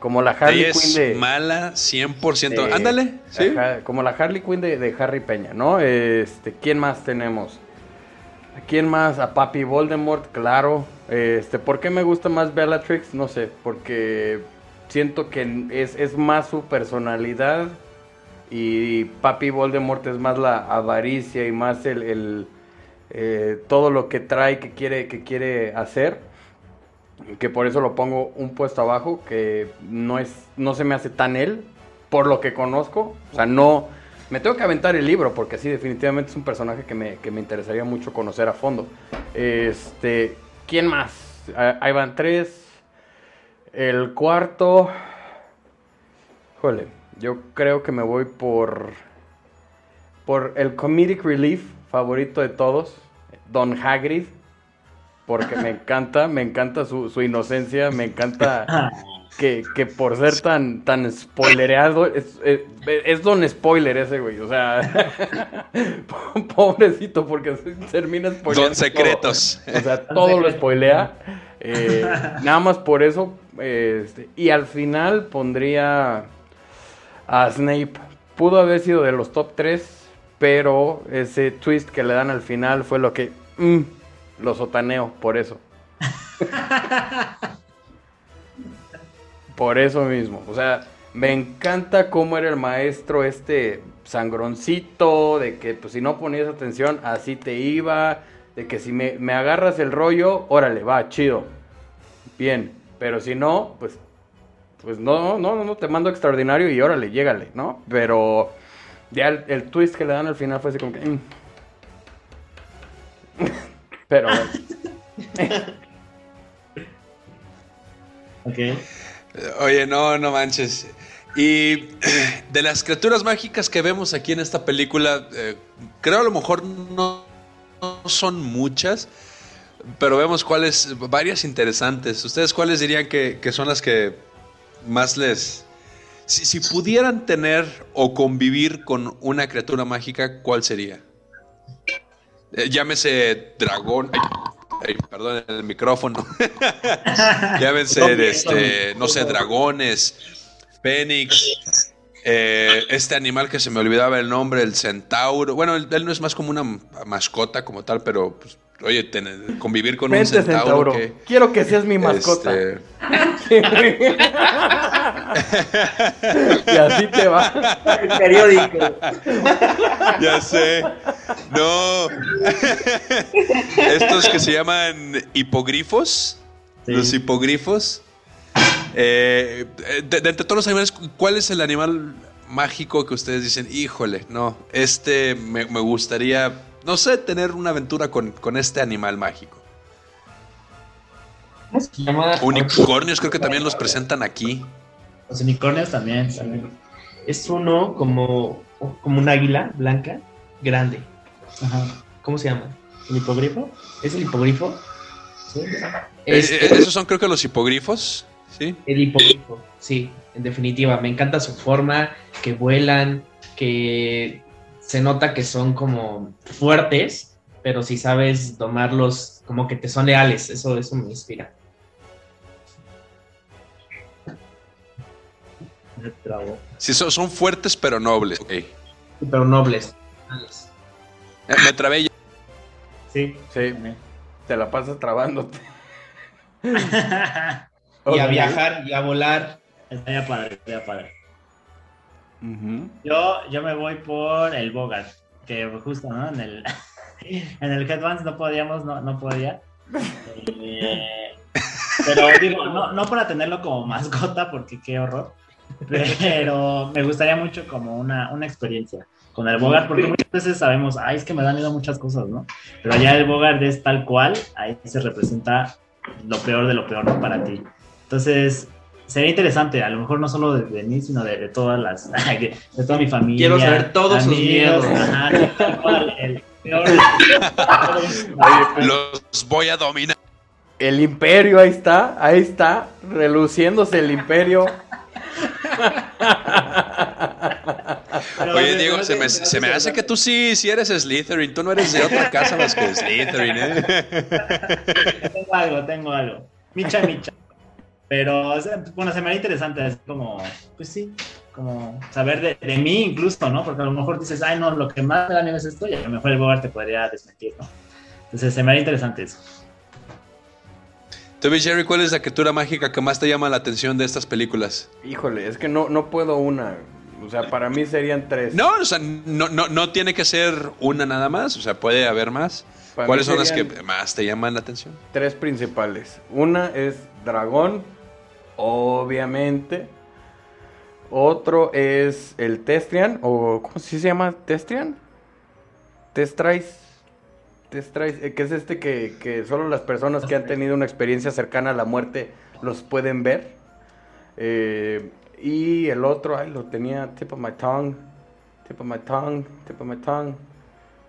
Como la Harley Quinn de... mala 100%, ándale, ¿sí? como la Harley Quinn de, Harry Peña, ¿no? Este, ¿quién más tenemos? ¿Quién más? A Papi Voldemort, claro. Este, ¿por qué me gusta más Bellatrix? No sé, porque siento que es, es más su personalidad y Papi Voldemort es más la avaricia y más el, eh, todo lo que trae que quiere que quiere hacer que por eso lo pongo un puesto abajo que no es no se me hace tan él por lo que conozco. O sea no me tengo que aventar el libro porque sí definitivamente es un personaje que me, que me interesaría mucho conocer a fondo. Este quién más ahí van tres. El cuarto Jole yo creo que me voy por por el comedic relief favorito de todos, Don Hagrid, porque me (laughs) encanta, me encanta su, su inocencia, me encanta (laughs) que, que, por ser tan, tan spoilereado, es, es, Don Spoiler ese güey, o sea, (laughs) pobrecito, porque termina spoileando. Don Secretos. O sea, todo lo spoilea. Eh, nada más por eso. Este, y al final pondría a Snape. Pudo haber sido de los top 3, pero ese twist que le dan al final fue lo que mm, lo sotaneo, por eso. (laughs) por eso mismo. O sea, me encanta cómo era el maestro este sangroncito, de que pues si no ponías atención, así te iba, de que si me, me agarras el rollo, órale, va, chido. Bien, pero si no, pues pues no, no, no, te mando extraordinario y órale, llégale, ¿no? Pero ya el, twist que le dan al final fue así como que... Mm. (laughs) Pero... ok. Oye, no, no manches. Y (clears throat) de las criaturas mágicas que vemos aquí en esta película, eh, creo a lo mejor no, son muchas, pero vemos cuáles, varias interesantes. ¿Ustedes cuáles dirían que son las que más les... Si, pudieran tener o convivir con una criatura mágica, ¿cuál sería? Eh, llámese dragón. ay, perdón, el micrófono. (laughs) ser, este, no sé, dragones, fénix, eh, este animal que se me olvidaba el nombre, el centauro. Bueno, él, él no es más como una mascota como tal, pero pues, oye, tener- convivir con un Vente, centauro. centauro. que, Quiero que seas mi mascota. este, (laughs) y así te va. El periódico. ya sé. No. (laughs) Estos que se llaman hipogrifos. Sí. Los hipogrifos. Eh, de, de entre todos los animales, ¿cuál es el animal mágico que ustedes dicen, híjole, no, este me, me gustaría, no sé, tener una aventura con, con este animal mágico? ¿Cómo se llama? Unicornios creo que también los presentan aquí. Los unicornios también. también. Es uno como, como un águila blanca, grande. Ajá. ¿Cómo se llama? ¿El hipogrifo? ¿Es el hipogrifo? Sí. Es Eh, eh, esos son creo que los hipogrifos, ¿sí? el hipogrifo, sí, en definitiva. Me encanta su forma, que vuelan, que se nota que son como fuertes, pero si sabes domarlos, como que te son leales. Eso, eso me inspira. Se trabó. Sí, son, son fuertes pero nobles. Eh, Pero nobles. nobles. Me trabé. Sí. Sí, te la pasas trabándote. (laughs) (laughs) Y a viajar, y a volar. Estaría padre, estaría padre. Ujú. Yo, yo me voy por el Bogart, que justo, ¿no? En el, (laughs) en el Headbands no podíamos, no, no podía. Eh, pero digo, no, no para tenerlo como mascota, porque qué horror. Pero me gustaría mucho como una, una experiencia con el Bogart, porque muchas veces sabemos, ay, es que me dan miedo muchas cosas, ¿no? Pero allá el Bogart es tal cual, ahí se representa lo peor de lo peor, ¿no? Para ti. Entonces, sería interesante, a lo mejor no solo de, de mí, sino de, de todas las, (laughs) de, toda mi familia. Quiero saber todos sus miedos. Ajá, tal cual, el peor. (laughs) (laughs) Los voy a dominar. El imperio, ahí está, ahí está, reluciéndose el imperio. Pero, Oye, Diego, se me, se me hace que tú sí, sí eres Slytherin. Tú no eres de otra casa más que Slytherin, ¿eh? Tengo algo, tengo algo. Micha, micha. Pero, o sea, bueno, se me haría interesante, es como, pues sí, como saber de, de mí incluso, ¿no? Porque a lo mejor dices, ay, no, lo que más me da miedo es esto, y a lo mejor el Bogart te podría desmentir, ¿no? Entonces, se me haría interesante eso. Tú, Jerry, ¿cuál es la criatura mágica que más te llama la atención de estas películas? Híjole, es que no, no puedo una. O sea, para mí serían tres. No, o sea, no, no, no tiene que ser una nada más, o sea, puede haber más. Para ¿Cuáles son las que más te llaman la atención? Tres principales. Una es dragón, obviamente. Otro es el Testrian, o ¿cómo se llama? ¿Testrian? Testrais. Testrais, eh, que es este que, que solo las personas que han tenido una experiencia cercana a la muerte los pueden ver. Eh, y el otro, ay, lo tenía tip of my tongue, tip of my tongue, tip of my tongue.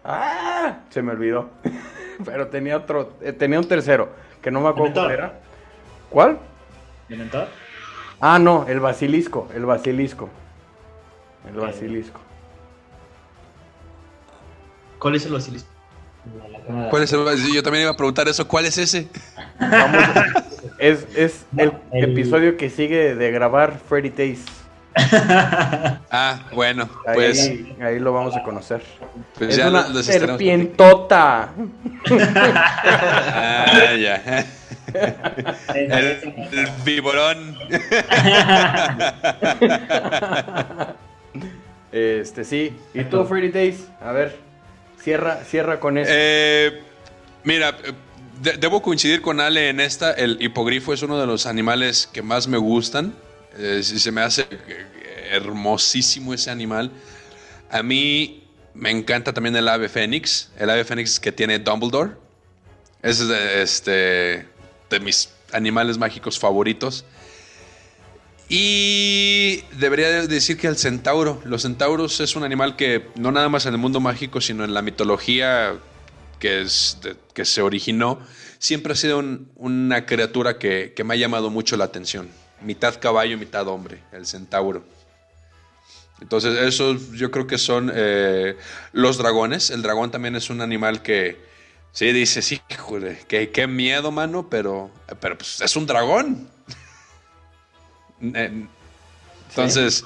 ¡Ah! Se me olvidó. (laughs) Pero tenía otro, eh, tenía un tercero, que no me acuerdo cuál era. ¿Cuál? ¿Mi mentor? Ah, no, el basilisco, el basilisco. El basilisco. ¿Cuál es el basilisco? ¿Cuál es el- Yo también iba a preguntar eso, ¿cuál es ese? Vamos, es es el, El- episodio que sigue de grabar Freddy Taste. (laughs) Ah, bueno, Ahí, pues, ahí lo vamos a conocer. pues es ya una serpientota. (laughs) Ah, ya. El, el viborón. Este, sí. ¿Y tú, Freddy Days? A ver, cierra, cierra con eso. Eh, mira, de- debo coincidir con Ale en esta. El hipogrifo es uno de los animales que más me gustan. Eh, se me hace hermosísimo ese animal. A mí me encanta también el ave fénix. El ave fénix que tiene Dumbledore. Es este, de mis animales mágicos favoritos. Y debería de decir que el centauro. Los centauros es un animal que no nada más en el mundo mágico, sino en la mitología que, es que se originó, siempre ha sido un- una criatura que, que me ha llamado mucho la atención. Mitad caballo, mitad hombre, el centauro. Entonces, esos yo creo que son eh, los dragones. El dragón también es un animal que Sí, dices, híjole, qué, qué miedo, mano, pero, pero pues es un dragón. (laughs) Entonces,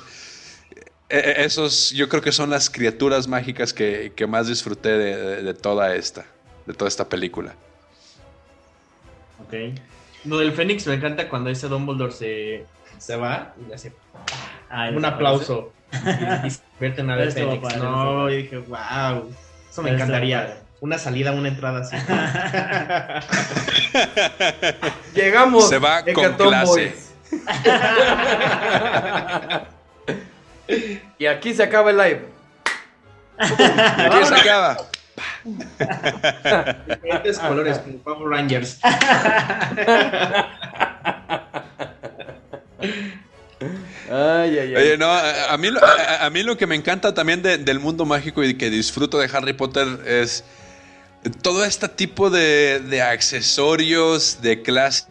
e- e- esos yo creo que son las criaturas mágicas que, que más disfruté de, de- de toda esta, de toda esta película. Ok. Lo del Fénix me encanta cuando ese Dumbledore se, se va y le hace Ah, un aplauso. y, y se (laughs) ver Estuvo Fénix. No, estuvo y dije, wow. Eso me encantaría. Una salida, una entrada así. (laughs) Llegamos. Se va con clase. Y aquí se acaba el live. Aquí se acaba. Diferentes colores, como Power Rangers. Ay, ay, ay. Oye, no, a, a mí, lo- a, a mí lo que me encanta también de- del mundo mágico y que disfruto de Harry Potter es todo este tipo de, de accesorios, de clases,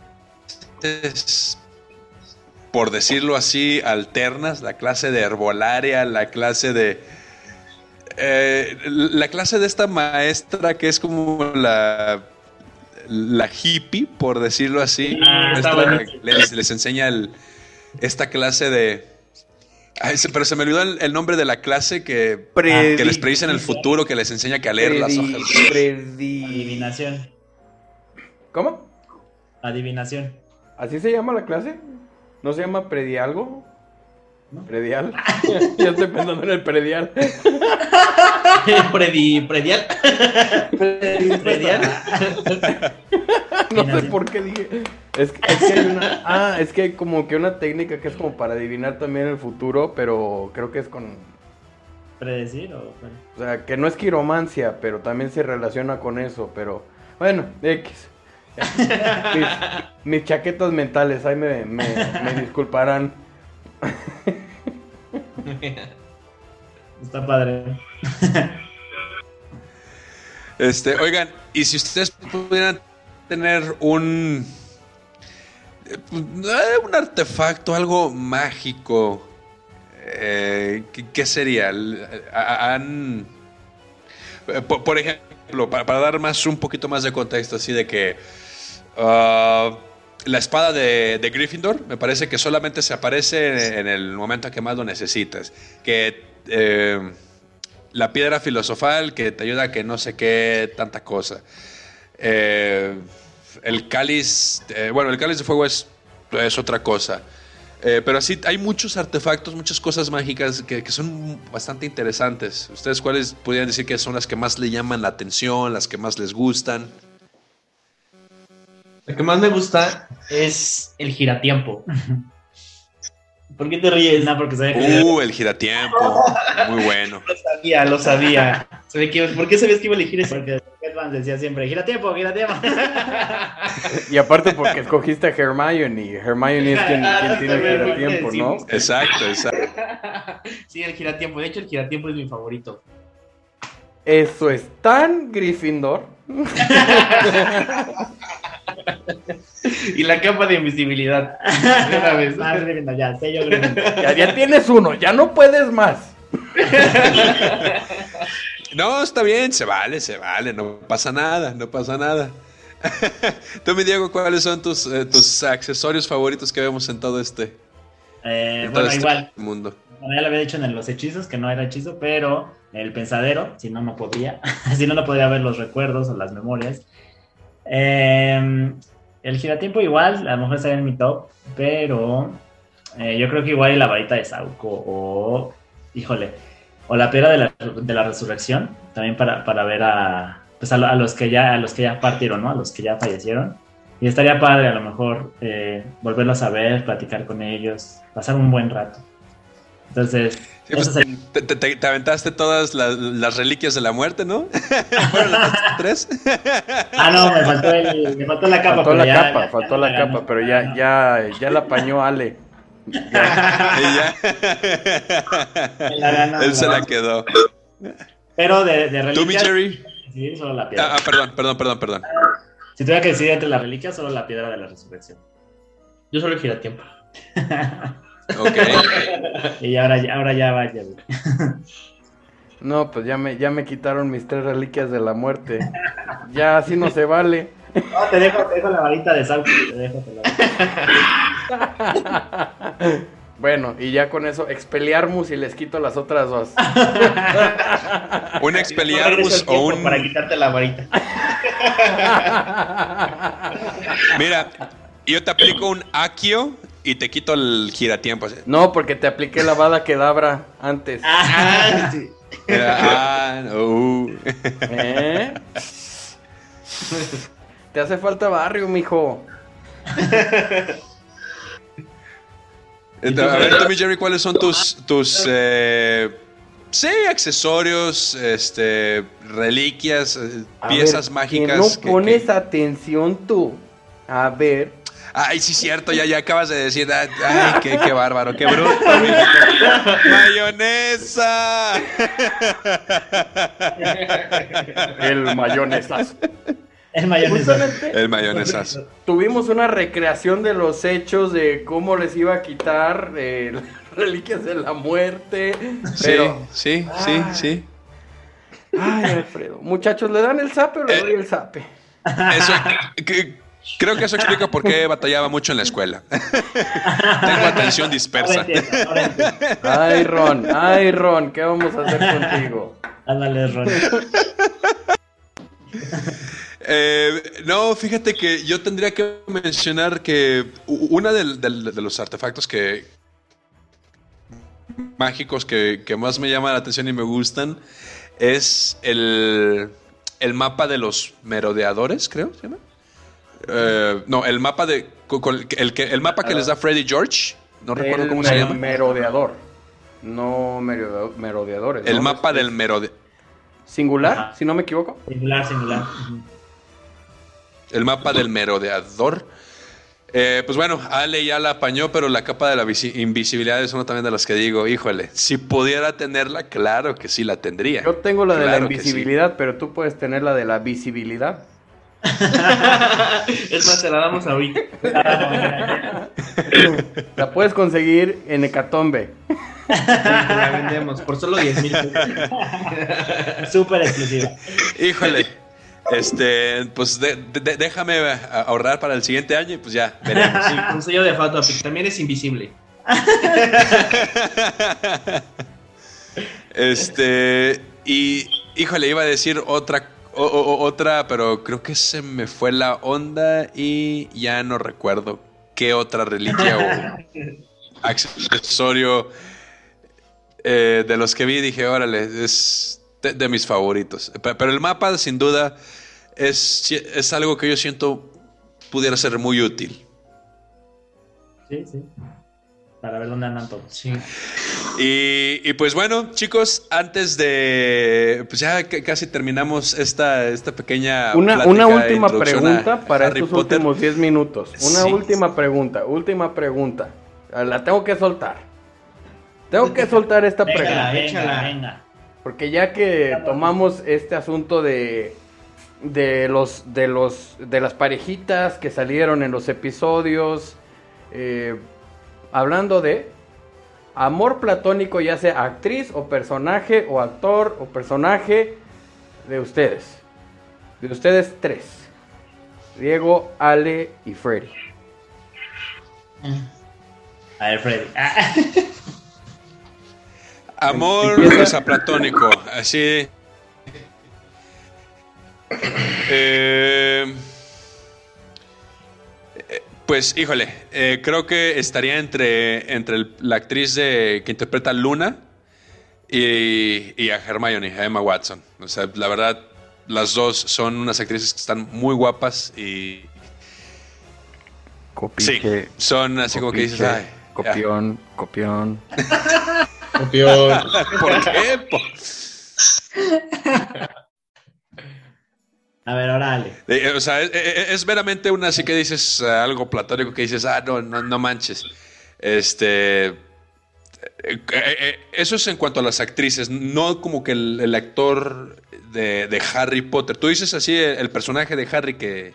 por decirlo así, alternas, la clase de herbolaria, la clase de... eh, la clase de esta maestra que es como la... La hippie, por decirlo así, Ah, les, les enseña el, esta clase de... Ay, se- pero se me olvidó el, el nombre de la clase que, Predi- que les predice en el futuro, que les enseña que a leer las hojas. predi- Adivinación. ¿Cómo? Adivinación. ¿Así se llama la clase? ¿No se llama predialgo? ¿No? ¿Predial? (laughs) ya estoy pensando en el predial. (laughs) Predi, predial. Predial. No sé por qué dije. Es que, es que hay una. Ah, es que hay como que una técnica que es como para adivinar también el futuro, pero creo que es con. ¿Predecir o? O sea, que no es quiromancia, pero también se relaciona con eso. Pero bueno, X. (laughs) Mis, mis chaquetas mentales, ahí me, me, me disculparán. (laughs) Está padre. Este, oigan, y si ustedes pudieran tener un eh, un artefacto, algo mágico, eh, ¿qué, sería? Eh, por, ejemplo, para, dar más un poquito más de contexto, así de que ah, la espada de, de Gryffindor me parece que solamente se aparece en el momento en que más lo necesitas. Que eh, la piedra filosofal que te ayuda a que no sé qué, tanta cosa. Eh, el cáliz, eh, bueno, el cáliz de fuego es, es otra cosa. Eh, pero así hay muchos artefactos, muchas cosas mágicas que, que son bastante interesantes. ¿Ustedes cuáles podrían decir que son las que más le llaman la atención, las que más les gustan? Lo que más me gusta es el giratiempo. (laughs) ¿Por qué te ríes? No, porque sabía que Uh, el giratiempo, muy bueno. (laughs) Lo sabía, lo sabía. Sabía que iba- ¿Por qué sabías que iba a elegir ese? Porque Batman decía siempre, gira tiempo, gira tiempo. (laughs) Y aparte porque escogiste a Hermione. Hermione es quien, Ah, quien tiene también, el porque tiempo, ¿no? Exacto, exacto. (laughs) Sí, el giratiempo. De hecho, el giratiempo es mi favorito. Eso es tan Gryffindor. (laughs) Y la capa de invisibilidad. De una vez. Ah, Gryffindor, ya, sé yo Gryffindor. Ya, ya tienes uno, ya no puedes más. (laughs) No, está bien, se vale, se vale, no pasa nada, no pasa nada. (laughs) Tú, mi Diego, ¿cuáles son tus, eh, tus accesorios favoritos que vemos en todo este, Eh, en todo bueno, este igual, mundo? Bueno, ya lo había dicho en los hechizos, que no era hechizo, pero el pensadero, si no, no podría. si no, no podría ver los recuerdos o las memorias. Eh, el giratiempo igual, a lo mejor estaría en mi top, pero eh, yo creo que igual la varita de Sauco o, híjole, o la piedra de la, de la resurrección, también para, para ver a, pues a los que ya, a los que ya partieron, ¿no? A los que ya fallecieron. Y estaría padre a lo mejor eh, volverlos a ver, platicar con ellos, pasar un buen rato. Entonces, Sí, pues, te, te- te- te aventaste todas las, las reliquias de la muerte, ¿no? (laughs) ¿Fueron las (laughs) tres? Ah, no, me faltó, el, me faltó la capa. Faltó la ya- capa, ya- faltó ya la capa, pero ya, ya, ya la apañó Ale. Ya. Él se la quedó. Pero de, de ¿Tú, mi reliquias, Jerry? sí, solo la piedra. Ah, ah, perdón, perdón, perdón, perdón. Si tuviera que decidir entre las reliquias, solo la piedra de la resurrección. Yo solo el giratiempo. (laughs) Ok. y ahora, ya- ahora ya vaya. (laughs) No, pues ya me, ya me quitaron mis tres reliquias de la muerte. Ya así no se vale. No, (laughs) te dejo, te dejo la varita de Sauco. Te dejo te la (laughs) Bueno, y ya con eso, Expelliarmus y les quito las otras dos. Un Expelliarmus o un. Para quitarte la varita. Mira, yo te aplico un Akio y te quito el giratiempo. así. No, porque te apliqué la bada quedabra antes. Ah, sí. Ah, no. ¿Eh? Te hace falta barrio, mijo. Entonces, a ver, Tommy Jerry, ¿cuáles son tus, tus eh, sí, accesorios, este, reliquias, eh, A piezas ver, mágicas? Que que- no pones que- atención tú. A ver. Ay, sí, cierto, ya, ya acabas de decir. ah, Ay, qué, qué bárbaro, qué bruto. (laughs) ¡Mayonesa! El mayonesazo. El mayonesa. Justamente El mayonesazo. tuvimos una recreación de los hechos de cómo les iba a quitar eh, las (laughs) reliquias de la muerte. Sí, Pero, sí, sí, sí. ay, Alfredo. Muchachos, ¿le dan el zape o le Eh. doy el zape? Eso, (laughs) que- creo que eso explica por qué batallaba mucho en la escuela. (laughs) Tengo atención Ahora dispersa. entiendo, ahora entiendo. Ay, Ron, ay, Ron, ¿qué vamos a hacer contigo? Ándale, Ron. (laughs) Eh, no, fíjate que yo tendría que mencionar que u- una del- del- de los artefactos que mágicos que, que más me llaman la atención y me gustan es el, el mapa de los merodeadores, creo, ¿se llama? Eh, no, el mapa de con- el, que, el mapa que les da Freddy George, no recuerdo cómo se me- llama. Merodeador. No merodeadores. El ¿no? mapa Es- del merode, Singular, Ajá. si no me equivoco. Singular, singular. El mapa del merodeador. Eh, pues bueno, Ale ya la apañó, pero la capa de la visi- invisibilidad es una también de las que digo, híjole, si pudiera tenerla, claro que sí la tendría. Yo tengo la de la sí. invisibilidad, pero tú puedes tener la de la visibilidad. (laughs) Es más, te la damos ahorita. (laughs) La puedes conseguir en Hecatombe. La vendemos por solo 10 mil pesos. (laughs) Súper exclusiva. Híjole, este, pues de- de- déjame ahorrar para el siguiente año y pues ya veremos. Sí, con sello de Fat Topic. También es invisible. Este, y híjole, iba a decir otra, o- o- otra, pero creo que se me fue la onda y ya no recuerdo qué otra reliquia o (laughs) accesorio eh, de los que vi. Dije, órale, es de, de mis favoritos. Pe- Pero el mapa, sin duda, es, es algo que yo siento pudiera ser muy útil. Sí, sí. Para ver dónde andan todos. Sí. Y, y pues bueno, chicos, antes de. Pues ya casi terminamos esta, esta pequeña. Una, una de última pregunta a para Harry estos Potter. últimos 10 minutos. Una Sí. última pregunta, última pregunta. Ah, La tengo que soltar. Tengo que soltar esta Venga, pregunta. venga, venga. Porque ya que tomamos este asunto de de los de los de las parejitas que salieron en los episodios eh, hablando de amor platónico ya sea actriz o personaje o actor o personaje de ustedes. De ustedes tres. Diego Ale y Freddy. A ver, Freddy. Ah, (laughs) Amor platónico, así. Eh, pues, híjole, eh, creo que estaría entre, entre el- la actriz de, que interpreta a Luna y, y a Hermione, a Emma Watson. O sea, la verdad, las dos son unas actrices que están muy guapas y sí, son así como que dices, ay, ya. copión copión Copión. (laughs) ¿por qué? (laughs) A ver, ahora Ale. Eh, o sea, es, es- meramente una así que dices eh, algo platónico que dices, ah, no, no, no manches. Este. eh, eh, eh, eso es en cuanto a las actrices, no como que el, actor de, de Harry Potter. Tú dices así el personaje de Harry que.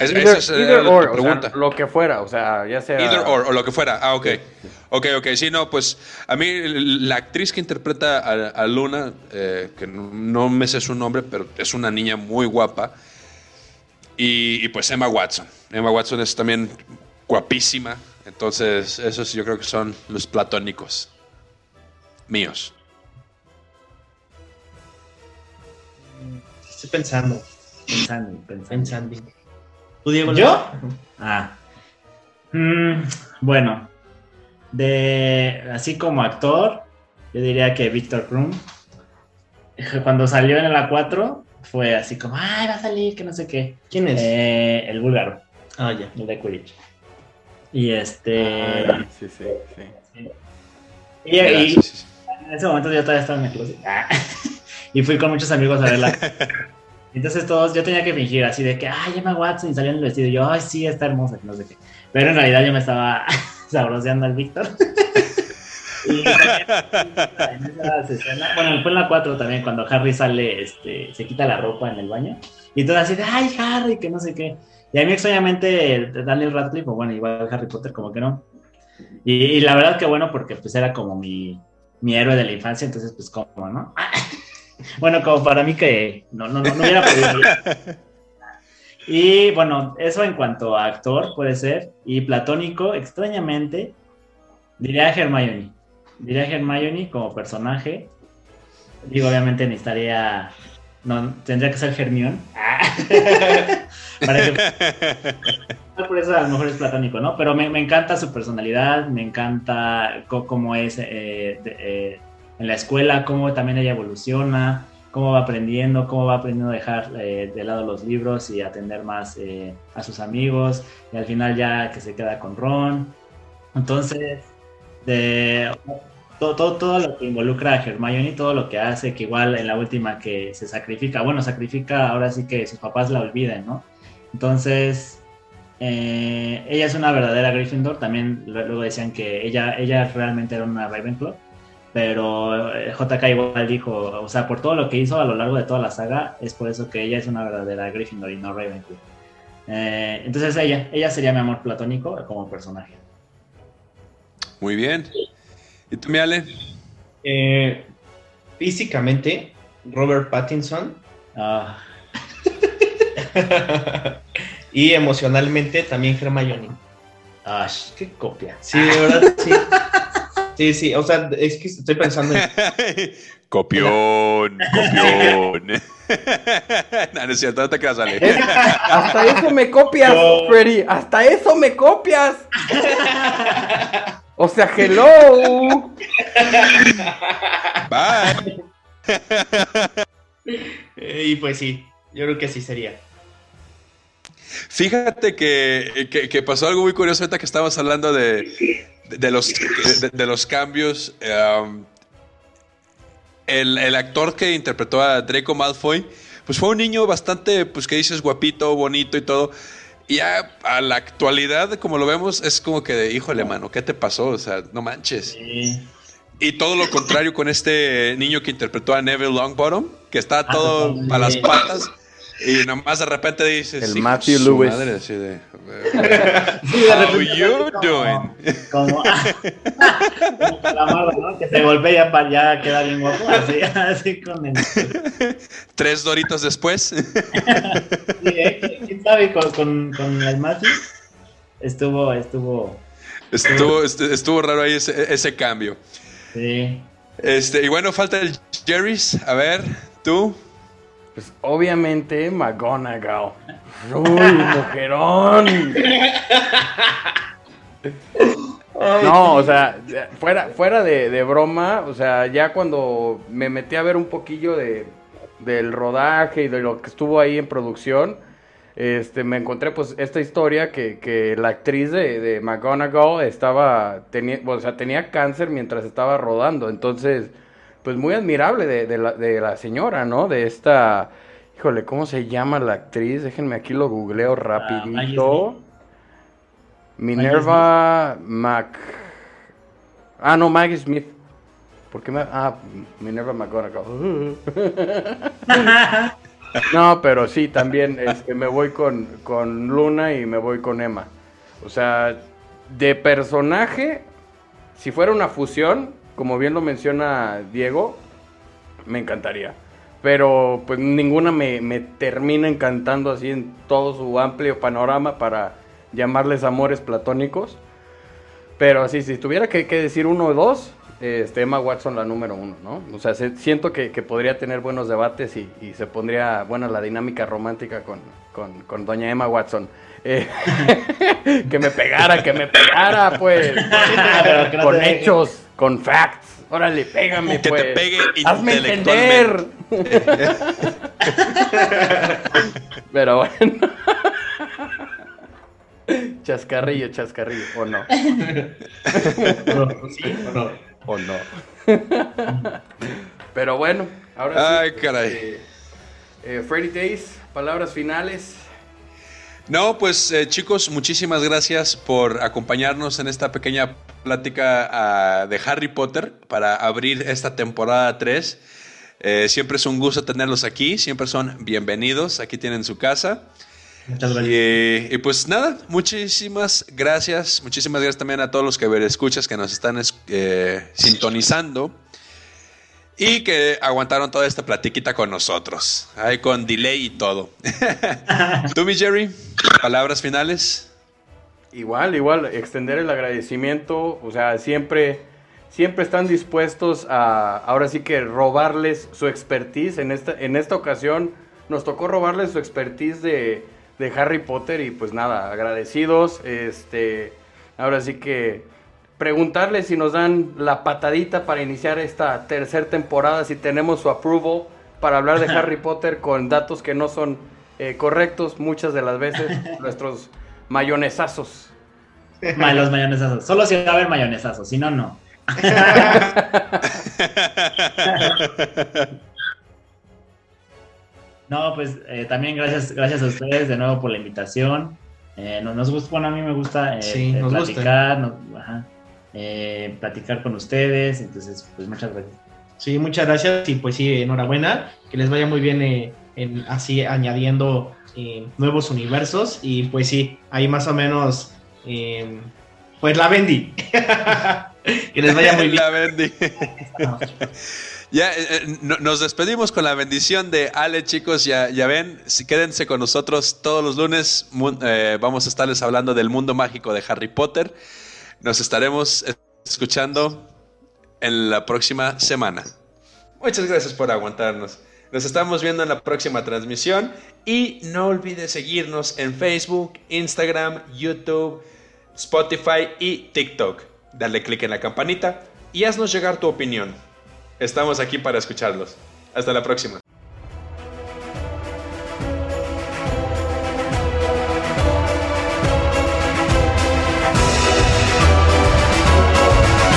Es- Either- esa es eh, either la or, o sea, pregunta. lo que fuera, o sea, ya sea. Either or, o lo que fuera. Ah, ok. Ok, ok. Sí, no, pues a mí la actriz que interpreta a, a Luna, eh, que no, no me sé su nombre, pero es una niña muy guapa. Y, y, pues Emma Watson. Emma Watson es también guapísima. Entonces, esos yo creo que son los platónicos míos. Estoy pensando, Pensando, pensando. pensando. ¿Tú, Diego? ¿Yo? Ah. Mm, bueno, de así como actor, yo diría que Víctor Krum. Cuando salió en la 4, fue así como, ay, va a salir, que no sé qué. ¿Quién es? Eh, el búlgaro, ah, ya. el de Quidditch. Y este. Ah, sí, sí, sí. y, Ya, y sí, sí, sí. en ese momento yo todavía estaba en el closet. Ah. (laughs) y fui con muchos amigos a verla. (laughs) Entonces todos, yo tenía que fingir así de que, ay, Emma Watson, y salía en el vestido. Y yo, ay, sí, está hermosa, no sé qué. Pero en realidad yo me estaba (laughs) sabroseando al Víctor. (laughs) y en bueno, fue en la 4 también, cuando Harry sale, este, se quita la ropa en el baño. Y todo así de, ay, Harry, que no sé qué. Y a mí extrañamente Daniel Radcliffe, o bueno, igual Harry Potter, como que no. Y, y la verdad que bueno, porque pues era como mi, mi héroe de la infancia, entonces pues como, ¿no? (laughs) bueno, como para mí que no, no, no, no hubiera podido. (laughs) Y bueno, eso en cuanto a actor puede ser. Y platónico, extrañamente, diría Hermione. Diría Hermione como personaje. Digo, obviamente necesitaría. No, tendría que ser. (laughs) Para que (laughs) por eso a lo mejor es platónico, ¿no? Pero me, me encanta su personalidad, me encanta cómo es eh, de- eh, en la escuela, cómo también ella evoluciona, cómo va aprendiendo, cómo va aprendiendo a dejar eh, de lado los libros y atender más eh, a sus amigos, y al final ya que se queda con Ron. Entonces, de, todo, todo, lo que involucra a Hermione, todo lo que hace, que igual en la última que se sacrifica, bueno, sacrifica ahora sí que sus papás la olviden, ¿no? Entonces, eh, ella es una verdadera Gryffindor. También luego decían que ella, ella realmente era una Ravenclaw. Pero eh, JK igual dijo, o sea, por todo lo que hizo a lo largo de toda la saga, es por eso que ella es una verdadera Gryffindor y no Ravenclaw. Eh, entonces ella, ella sería mi amor platónico como personaje. Muy bien. ¿Y tú, Miale? Eh, físicamente, Robert Pattinson. Ah, (laughs) y emocionalmente también Hermione. ash, qué copia. Sí, de verdad, sí. (laughs) Sí, sí, o sea, es que estoy pensando en... (laughs) copión, copión. (laughs) no, no es cierto, no te quedas, Ale. Hasta eso me copias, No. Freddy. Hasta eso me copias. O sea, hello. Bye. Y pues sí, yo creo que así sería. Fíjate que, que- que pasó algo muy curioso ahorita que estábamos hablando de, de los, de, de los cambios. um, el, el actor que interpretó a Draco Malfoy, pues fue un niño bastante, pues que dices, guapito, bonito y todo. Y ya a la actualidad, como lo vemos, es como que, de, híjole, mano, ¿qué te pasó? O sea, no manches. Sí. Y todo lo contrario con este niño que interpretó a Neville Longbottom, que está Ah, todo totalmente. a las patas. Y nomás de repente dices... El "Hijo Matthew Lewis". madre", así de, Sí, de How you como- doing? Como, (laughs) como Calamardo, ¿no? Que se golpea ya, pa- ya queda bien guapo. Así, (laughs) así con el. Tres doritos después. (laughs) Sí, ¿eh? ¿Quién sabe? Con, con, con el Matthew estuvo, estuvo. estuvo, est- estuvo raro ahí ese, ese cambio. Sí. Este, y bueno, falta el Jerry's. A ver, tú. Pues obviamente McGonagall. Uy, (laughs) mujerón. No, o sea, fuera, fuera de, de broma, o sea, ya cuando me metí a ver un poquillo de, del rodaje y de lo que estuvo ahí en producción, este, me encontré pues esta historia que, que la actriz de, de McGonagall estaba, tenía, o sea, tenía cáncer mientras estaba rodando, entonces, pues muy admirable de, de la, de la señora, ¿no? De esta, híjole, ¿cómo se llama la actriz? Déjenme aquí lo googleo rapidito. Minerva Mac... Ah, no, Maggie Smith. ¿Por qué me...? Ah, Minerva McGonagall. (laughs) No, pero sí, también este, me voy con, con Luna y me voy con Emma. O sea, de personaje, si fuera una fusión, como bien lo menciona Diego, me encantaría. Pero pues ninguna me, me termina encantando así en todo su amplio panorama para llamarles amores platónicos. Pero así, si tuviera que, que decir uno o dos, este, Emma Watson la número uno, ¿no? O sea, se- siento que, que podría tener buenos debates y, y se pondría buena la dinámica romántica con, con, con doña Emma Watson. Eh, (laughs) que me pegara, que me pegara, pues. (laughs) No con hechos, con facts. Órale, pégame, Que te pues. pegue Hazme entender. (laughs) Pero bueno. (laughs) Chascarrillo, chascarrillo, o no. ¿Sí o no? O no. (laughs) Pero bueno, ahora sí. Ay, caray. eh, eh, Freddy Days, palabras finales. No, pues eh, chicos, muchísimas gracias por acompañarnos en esta pequeña plática ah, de Harry Potter para abrir esta temporada 3. Eh, siempre es un gusto tenerlos aquí, siempre son bienvenidos, aquí tienen su casa. Muchas gracias. Y, y pues nada, muchísimas gracias, muchísimas gracias también a todos los que escuchas que nos están es- eh, sintonizando y que aguantaron toda esta platiquita con nosotros, ahí con delay y todo. (laughs) Tú, mi Jerry, palabras finales. Igual, igual, extender el agradecimiento, o sea, siempre, siempre están dispuestos a, ahora sí que robarles su expertise. En esta, en esta ocasión nos tocó robarles su expertise de, de Harry Potter y pues nada, agradecidos. Este, ahora sí que preguntarles si nos dan la patadita para iniciar esta tercera temporada, si tenemos su approval para hablar de (laughs) Harry Potter con datos que no son eh, correctos muchas de las veces, (laughs) nuestros mayonesazos. Ma- los mayonesazos. Solo si va a haber mayonesazos, si no, no. (laughs) No, pues eh, también gracias, gracias a ustedes de nuevo por la invitación. Eh, nos, nos gusta, bueno, a mí me gusta eh, Sí, eh, nos gusta. nos- ajá, eh, platicar con ustedes. Entonces, pues muchas gracias. Sí, muchas gracias y pues sí, enhorabuena, que les vaya muy bien eh, en, así añadiendo eh, nuevos universos y pues sí, ahí más o menos, eh, pues la vendí. (laughs) que les vaya muy bien. La bendi. (laughs) Ya, eh, no- nos despedimos con la bendición de Ale, chicos. Ya, ya ven, si quédense con nosotros todos los lunes. eh, vamos a estarles hablando del mundo mágico de Harry Potter. Nos estaremos escuchando en la próxima semana. Muchas gracias por aguantarnos. Nos estamos viendo en la próxima transmisión. Y no olvides seguirnos en Facebook, Instagram, YouTube, Spotify y TikTok. Dale click en la campanita y haznos llegar tu opinión. Estamos aquí para escucharlos. Hasta la próxima.